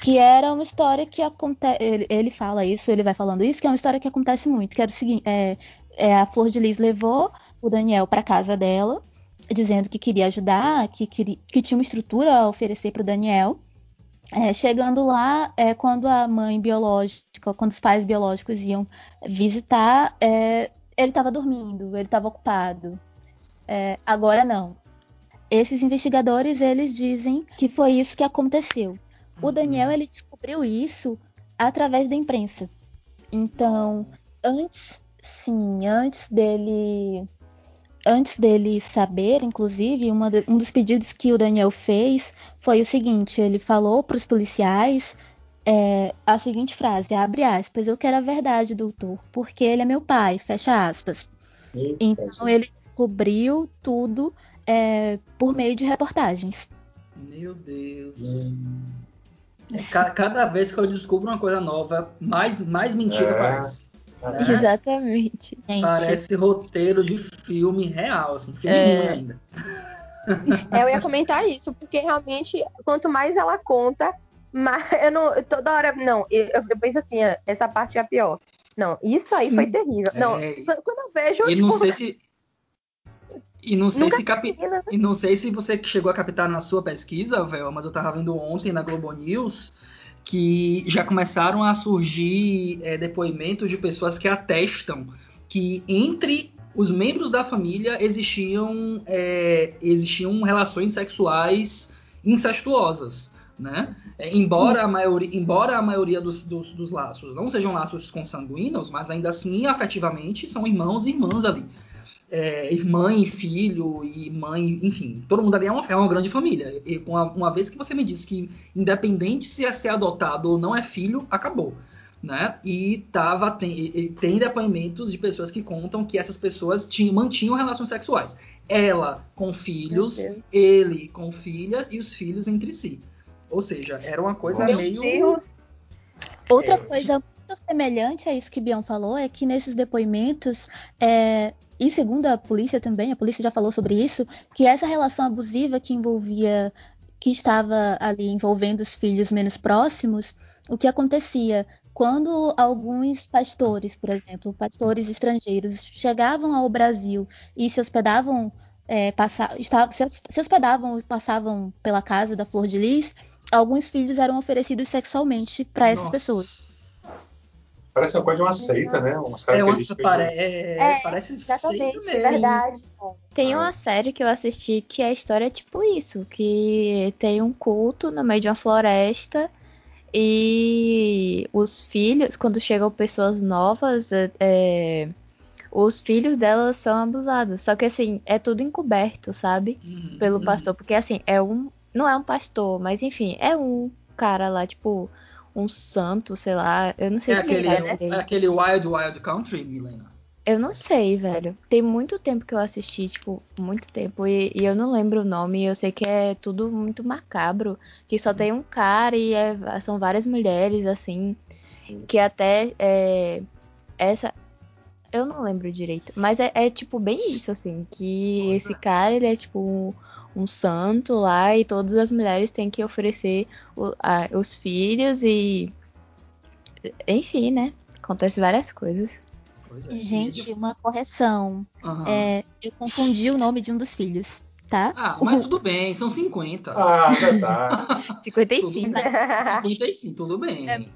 que era uma história que acontece. Ele, ele, fala isso, ele vai falando isso, que é uma história que acontece muito. Que era o seguinte: é, é a Flor de Lis levou o Daniel para casa dela, dizendo que queria ajudar, que, queria, que tinha uma estrutura a oferecer para o Daniel. É, chegando lá, é, quando a mãe biológica, quando os pais biológicos iam visitar, é, ele estava dormindo, ele estava ocupado. É, agora não. Esses investigadores eles dizem que foi isso que aconteceu. O Daniel ele descobriu isso através da imprensa. Então, antes, sim, antes dele antes dele saber, inclusive, de, um dos pedidos que o Daniel fez foi o seguinte: ele falou para os policiais é, a seguinte frase, abre aspas, eu quero a verdade, doutor, porque ele é meu pai, fecha aspas. Eita, então ele descobriu tudo é, por meio de reportagens. Meu Deus. Cada vez que eu descubro uma coisa nova, mais, mais mentira é. parece. Né? Exatamente. Gente. Parece roteiro de filme real, assim, filme é... ruim ainda. É, eu ia comentar isso, porque realmente, quanto mais ela conta, mais eu não. Toda hora. Não, eu, eu penso assim, essa parte é a pior. Não, isso aí Sim. foi terrível. É... Não, quando eu vejo. E tipo, não sei se. E não sei se capi... Né? e não sei se você chegou a captar na sua pesquisa, velho, mas eu tava vendo ontem na Globo News que já começaram a surgir é, depoimentos de pessoas que atestam que entre os membros da família existiam, é, existiam relações sexuais incestuosas. Né? É, embora, a maioria, embora a maioria dos, dos, dos, laços não sejam laços consanguíneos, mas ainda assim, afetivamente, são irmãos e irmãs ali é, mãe e filho e mãe, enfim, todo mundo ali é uma, é uma grande família. E uma, uma vez que você me disse que, independente se é ser adotado ou não é filho, acabou. Né? E tava, tem, tem depoimentos de pessoas que contam que essas pessoas tinham, mantinham relações sexuais. Ela com filhos, ele com filhas e os filhos entre si. Ou seja, era uma coisa Meu meio. Deus. Outra é, coisa muito semelhante a isso que Bion falou é que nesses depoimentos é, e segundo a polícia também, a polícia já falou sobre isso, que essa relação abusiva que envolvia, que estava ali envolvendo os filhos menos próximos, o que acontecia quando alguns pastores, por exemplo, pastores estrangeiros, chegavam ao Brasil e se hospedavam, é, passar, estavam, se hospedavam e passavam pela casa da Flor de Lis, alguns filhos eram oferecidos sexualmente para essas pessoas. Parece uma coisa de uma seita, né? Umas é, uma, pare... é, é, parece seita mesmo. Verdade. Tem uma série que eu assisti que a história é tipo isso, que tem um culto no meio de uma floresta e os filhos, quando chegam pessoas novas, é, é os filhos delas são abusados. Só que assim, é tudo encoberto, sabe? Uhum, Pelo uhum. pastor. Porque assim, é um. Não é um pastor, mas enfim, é um cara lá, tipo, um santo, sei lá. Eu não sei é aquele, né? É aquele Wild Wild Country, Milena? Eu não sei, velho. Tem muito tempo que eu assisti, tipo, muito tempo. E, e eu não lembro o nome. Eu sei que é tudo muito macabro. Que só tem um cara e é, são várias mulheres, assim. Que até é, essa. Eu não lembro direito. Mas é, é tipo bem isso, assim. Que esse cara, ele é tipo um santo lá e todas as mulheres têm que oferecer o, a, os filhos e. Enfim, né? Acontece várias coisas. É. Gente, uma correção. Uhum. É, eu confundi o nome de um dos filhos, tá? Ah, mas tudo bem, são 50. Ah, tá. <laughs> 55. Tudo 55, tudo bem. É,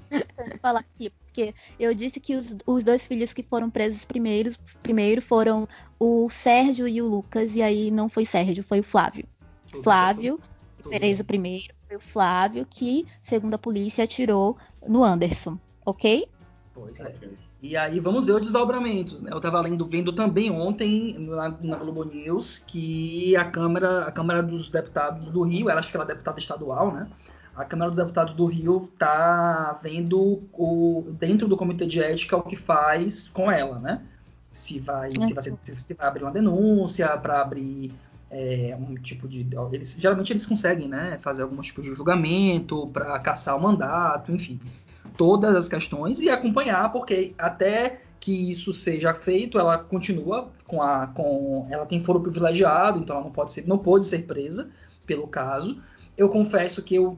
falar aqui, porque eu disse que os, os dois filhos que foram presos primeiros, primeiro foram o Sérgio e o Lucas, e aí não foi Sérgio, foi o Flávio. Tudo Flávio, preso primeiro, foi o Flávio que, segundo a polícia, atirou no Anderson, ok? Pois é. E aí vamos ver os desdobramentos. Né? Eu estava lendo, vendo também ontem na, na, Globo News que a Câmara, a Câmara dos Deputados do Rio, ela acho que ela é deputada estadual, né? A Câmara dos Deputados do Rio está vendo o, dentro do Comitê de Ética o que faz com ela, né? Se vai, se vai, se vai abrir uma denúncia para abrir é, um tipo de. Eles, geralmente eles conseguem né, fazer algum tipo de julgamento para caçar o mandato, enfim todas as questões e acompanhar, porque até que isso seja feito, ela continua com a. Com, ela tem foro privilegiado, então ela não pode ser, não pode ser presa pelo caso. Eu confesso que eu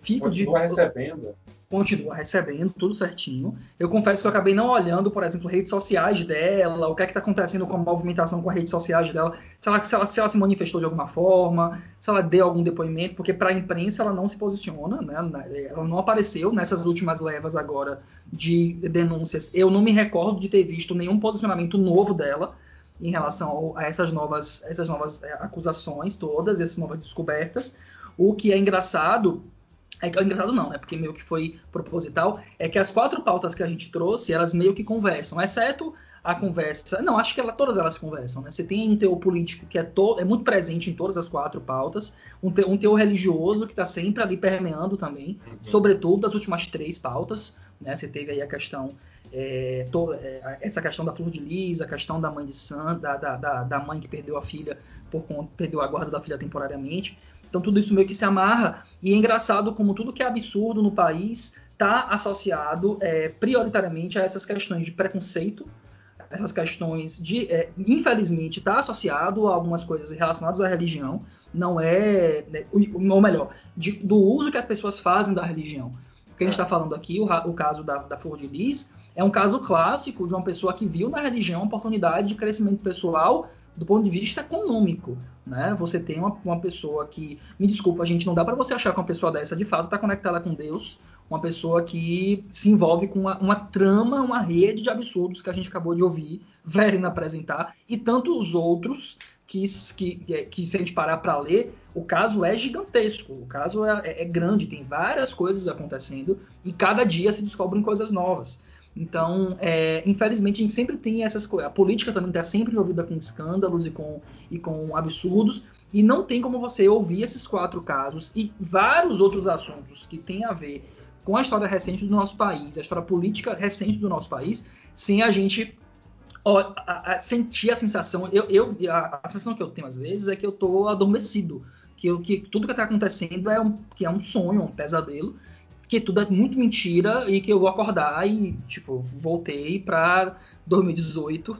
fico continua de. recebendo continua recebendo tudo certinho. Eu confesso que eu acabei não olhando, por exemplo, redes sociais dela, o que é que está acontecendo com a movimentação com as redes sociais dela, se ela, se ela, se ela se manifestou de alguma forma, se ela deu algum depoimento, porque para a imprensa ela não se posiciona, né? ela não apareceu nessas últimas levas agora de denúncias. Eu não me recordo de ter visto nenhum posicionamento novo dela em relação a essas novas, essas novas é, acusações todas, essas novas descobertas. O que é engraçado é que engraçado não, né? Porque meio que foi proposital. É que as quatro pautas que a gente trouxe, elas meio que conversam, exceto a conversa. Não, acho que ela, todas elas conversam, né? Você tem um teor político que é, to, é muito presente em todas as quatro pautas, um, te, um teor religioso que está sempre ali permeando também, uhum. sobretudo das últimas três pautas. Né? Você teve aí a questão. É, to, é, essa questão da Flor de Lis, a questão da mãe de Santa, da, da, da, mãe que perdeu a filha por conta, perdeu a guarda da filha temporariamente. Então tudo isso meio que se amarra. E é engraçado como tudo que é absurdo no país está associado é, prioritariamente a essas questões de preconceito, essas questões de, é, infelizmente, está associado a algumas coisas relacionadas à religião. Não é, né, ou melhor, de, do uso que as pessoas fazem da religião. O que a gente está falando aqui, o, o caso da, da Flor de Lis, é um caso clássico de uma pessoa que viu na religião uma oportunidade de crescimento pessoal do ponto de vista econômico. Né? Você tem uma, uma pessoa que, me desculpa, a gente não dá para você achar que uma pessoa dessa de fato está conectada com Deus, uma pessoa que se envolve com uma, uma, trama, uma rede de absurdos que a gente acabou de ouvir Verena apresentar e tantos outros que, que, que se a gente parar para ler, o caso é gigantesco, o caso é, é, é grande, tem várias coisas acontecendo e cada dia se descobrem coisas novas. Então, é, infelizmente, a gente sempre tem essas coisas. A política também está sempre envolvida com escândalos e com, e com absurdos. E não tem como você ouvir esses quatro casos e vários outros assuntos que têm a ver com a história recente do nosso país, a história política recente do nosso país, sem a gente ó, a, a, sentir a sensação. Eu, eu a, a, sensação que eu tenho às vezes é que eu estou adormecido. Que, que tudo que está acontecendo é um, que é um sonho, um pesadelo, que tudo é muito mentira e que eu vou acordar e, tipo, voltei pra 2018,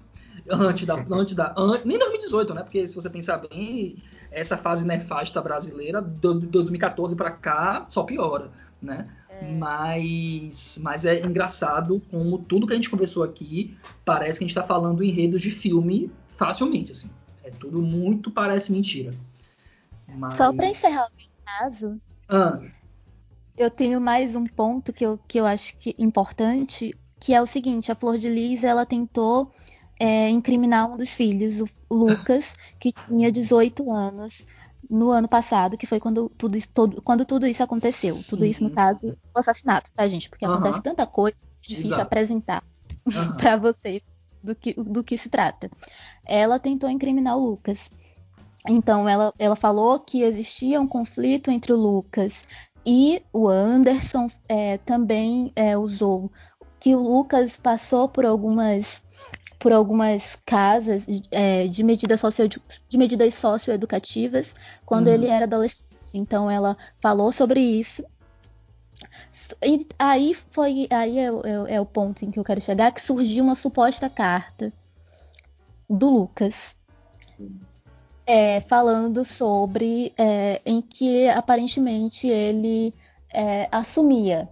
antes da. <laughs> Antes da antes, nem 2018, né? Porque se você pensar bem, essa fase nefasta brasileira, do, do 2014 para cá, só piora, né? É. Mas, mas é engraçado como tudo que a gente conversou aqui parece que a gente está falando enredos de filme facilmente, assim. É tudo muito parece mentira. Mas... Só para encerrar o caso, ah eu tenho mais um ponto que eu, que eu acho que importante, que é o seguinte, a Flor de Lis, ela tentou é, incriminar um dos filhos, o Lucas, <laughs> que tinha 18 anos no ano passado, que foi quando tudo, todo, quando tudo isso aconteceu. Sim, tudo isso, no caso, o assassinato, tá, gente? Porque acontece tanta coisa, é difícil Exato. apresentar <laughs> para vocês do que, do que se trata. Ela tentou incriminar o Lucas. Então, ela, ela falou que existia um conflito entre o Lucas e o Anderson é, também é, usou que o Lucas passou por algumas por algumas casas é, de, medidas socio, de medidas socioeducativas quando uhum. ele era adolescente. Então ela falou sobre isso. E aí foi aí é, é, é, o ponto em que eu quero chegar que surgiu uma suposta carta do Lucas. Uhum é, falando sobre é, em que aparentemente ele é, assumia,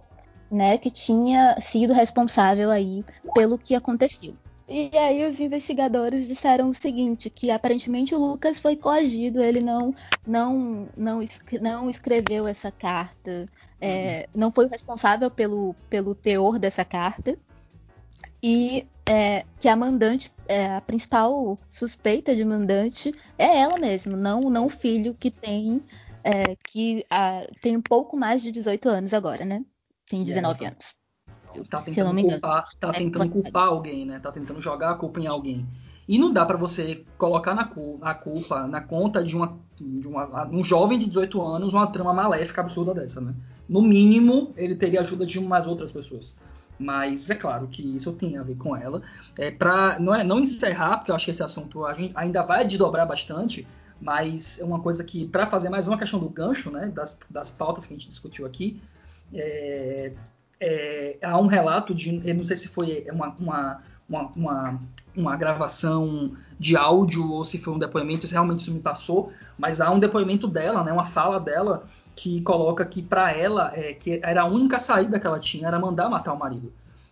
né, que tinha sido responsável aí pelo que aconteceu. E aí os investigadores disseram o seguinte, que aparentemente o Lucas foi coagido, ele não não não, não escreveu essa carta, é, não foi responsável pelo, pelo teor dessa carta, e é, que a mandante, é, a principal suspeita de mandante é ela mesma, não, não o filho que tem é, que a, tem um pouco mais de 18 anos agora, né? Tem 19 anos. tá tentando culpar, tá é tentando culpar alguém, né? Tá tentando jogar a culpa em alguém. E não dá para você colocar na, a culpa na conta de, uma, de uma, um jovem de 18 anos uma trama maléfica absurda dessa, né? No mínimo, ele teria ajuda de umas outras pessoas. Mas é claro que isso tem a ver com ela. É para não, é, não encerrar, porque eu acho que esse assunto ainda vai desdobrar bastante, mas é uma coisa que, para fazer mais uma questão do gancho, né, das, das pautas que a gente discutiu aqui, é, é, há um relato de, eu não sei se foi uma, uma, uma, uma, uma gravação de áudio ou se foi um depoimento, se realmente isso me passou, mas há um depoimento dela, né, uma fala dela que coloca que para ela é, que era a única saída que ela tinha era mandar matar o marido,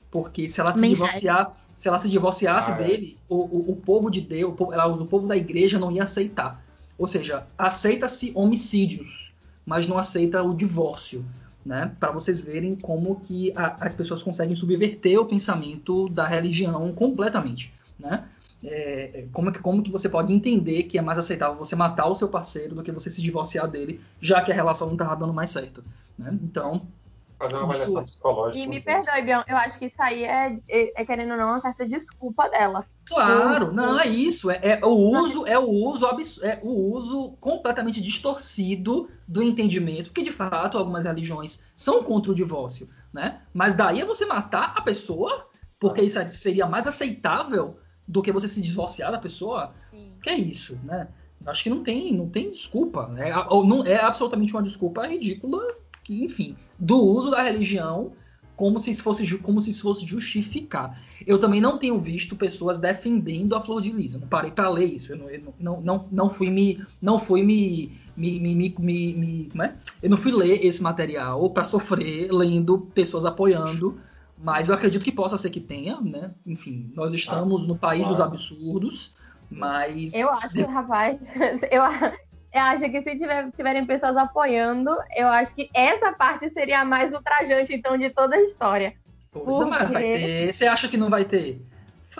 porque se ela se divorciar, se ela se divorciasse ah, é. dele, o, o, o, povo de Deus, o povo, ela, o povo da igreja não ia aceitar. Ou seja, aceita-se homicídios, mas não aceita o divórcio né? Para vocês verem como que a, as pessoas conseguem subverter o pensamento da religião completamente, né? É, como, que, como que você pode entender que é mais aceitável você matar o seu parceiro do que você se divorciar dele, já que a relação não estava dando mais certo, né? Então, fazer uma avaliação psicológica. E me perdoe, Bion, eu acho que isso aí é, é, é, querendo ou não, uma certa desculpa dela. Claro, não, é isso. É, é o uso, é o uso é o uso completamente distorcido do entendimento, que de fato algumas religiões são contra o divórcio, né? Mas daí é você matar a pessoa, porque isso seria mais aceitável do que você se divorciar da pessoa. Sim. Que é isso, né? Acho que não tem, não tem desculpa. Né? Não é absolutamente uma desculpa ridícula que, enfim, do uso da religião como se fosse como se fosse justificar. Eu também não tenho visto pessoas defendendo a Flor de Lis. Eu não parei para ler isso. Eu não, eu não, não, não fui me não fui me me, me, me, me como é? Eu não fui ler esse material para sofrer lendo pessoas apoiando. Mas eu acredito que possa ser que tenha, né? Enfim, nós estamos no país dos absurdos, mas. Eu acho, rapaz, <laughs> eu, eu acho que se tiver, tiverem pessoas apoiando, eu acho que essa parte seria a mais ultrajante, então, de toda a história. Pois Porque... mas vai ter. Você acha que não vai ter?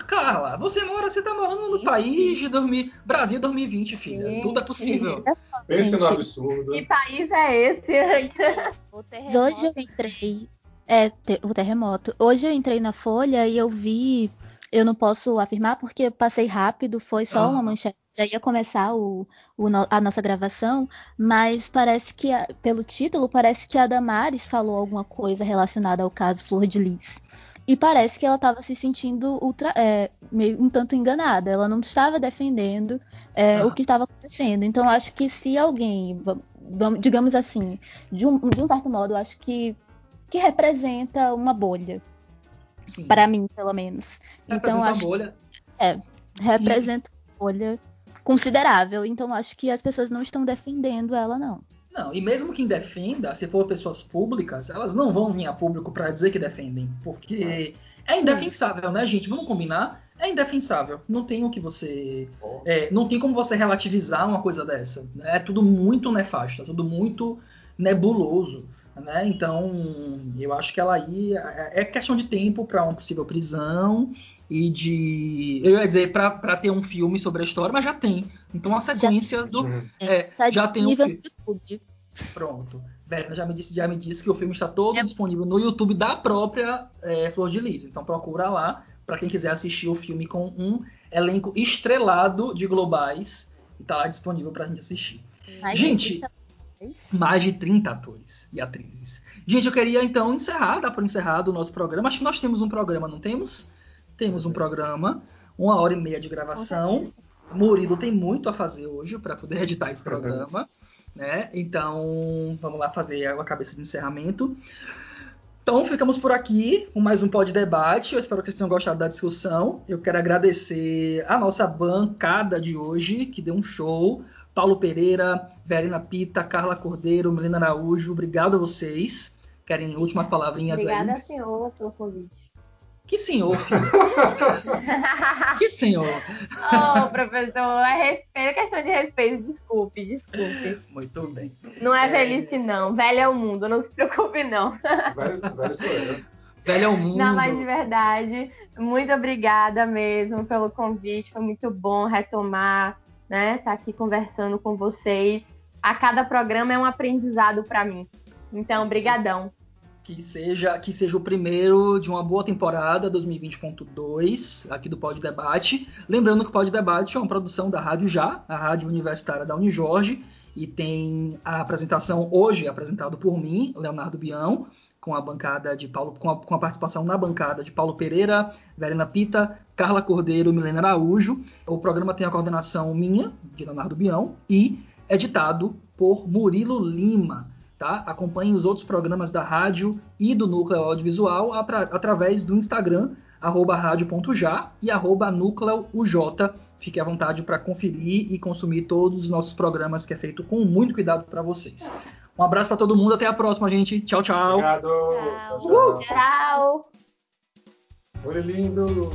Carla, você mora, você tá morando no país de dormir, Brasil 2020, filha. Sim, Tudo é possível. Pense no absurdo. Que país é esse? <laughs> Hoje eu entrei. É, o terremoto. Hoje eu entrei na Folha e eu vi. Eu não posso afirmar porque eu passei rápido, foi só ah. uma manchete já ia começar o, o, a nossa gravação, mas parece que, pelo título, parece que a Damares falou alguma coisa relacionada ao caso Flor de Lis. E parece que ela estava se sentindo ultra, é, meio um tanto enganada. Ela não estava defendendo é, ah. o que estava acontecendo. Então, acho que se alguém, vamos, digamos assim, de um, de um certo modo, acho que, que representa uma bolha. Para mim, pelo menos. Representa então, acho, uma bolha. É, representa uma bolha considerável. Então acho que as pessoas não estão defendendo ela, não. Não, e mesmo quem defenda, se for pessoas públicas, elas não vão vir a público para dizer que defendem, porque é indefensável, né, gente? Vamos combinar? É indefensável. Não tem o que você. É, não tem como você relativizar uma coisa dessa. Né? É tudo muito nefasto, é tudo muito nebuloso. Né? Então, eu acho que ela aí é, é questão de tempo para uma possível prisão e de. Eu ia dizer para ter um filme sobre a história, mas já tem. Então a sequência já, do. É, tá já tem um filme. Pronto. Verna já me disse, já me disse que o filme está todo é. disponível no YouTube da própria é, Flor de Lis. Então procura lá para quem quiser assistir o filme com um elenco estrelado de globais e tá lá disponível para a gente assistir. Ai, gente, mais de 30 atores e atrizes. Gente, eu queria então encerrar, dar por encerrado o nosso programa. Acho que nós temos um programa, não temos? Temos um programa, uma hora e meia de gravação. Murilo tem muito a fazer hoje para poder <laughs> editar esse programa. Né? Então, vamos lá fazer a cabeça de encerramento. Então, ficamos por aqui com mais um Pod Debate. Eu espero que vocês tenham gostado da discussão. Eu quero agradecer a nossa bancada de hoje, que deu um show. Paulo Pereira, Verena Pita, Carla Cordeiro, Melina Araújo, obrigado a vocês. Querem últimas palavrinhas Obrigada, aí? Obrigada, senhor, pelo convite. Que senhor? <laughs> que senhor? Oh, professor, é respeito, é questão de respeito, desculpe, desculpe. Muito bem. Não é, é... velhice, não. Velho é o mundo, não se preocupe, não. Velho, velho sou eu. Velho é o mundo. Não, mas de verdade, muito obrigada mesmo pelo convite. Foi muito bom retomar né? Estar tá aqui conversando com vocês. A cada programa é um aprendizado para mim. Então, brigadão. Que seja, que seja o primeiro de uma boa temporada 2020.2 aqui do Pod Debate. Lembrando que o Pod Debate é uma produção da Rádio Já, a rádio universitária da Unijorge, e tem a apresentação hoje apresentado por mim, Leonardo Bião, com a bancada de Paulo, com a, com a, participação na bancada de Paulo Pereira, Verena Pita, Carla Cordeiro, Milena Araújo. O programa tem a coordenação minha, de Leonardo Bião, e editado por Murilo Lima. Tá? Acompanhe os outros programas da rádio e do Núcleo Audiovisual através do Instagram, arroba rádio.já e arroba núcleo.uj. Fique à vontade para conferir e consumir todos os nossos programas que é feito com muito cuidado para vocês. Um abraço para todo mundo, até a próxima, gente. Tchau, tchau. Obrigado. Tchau. tchau. tchau. Foi lindo.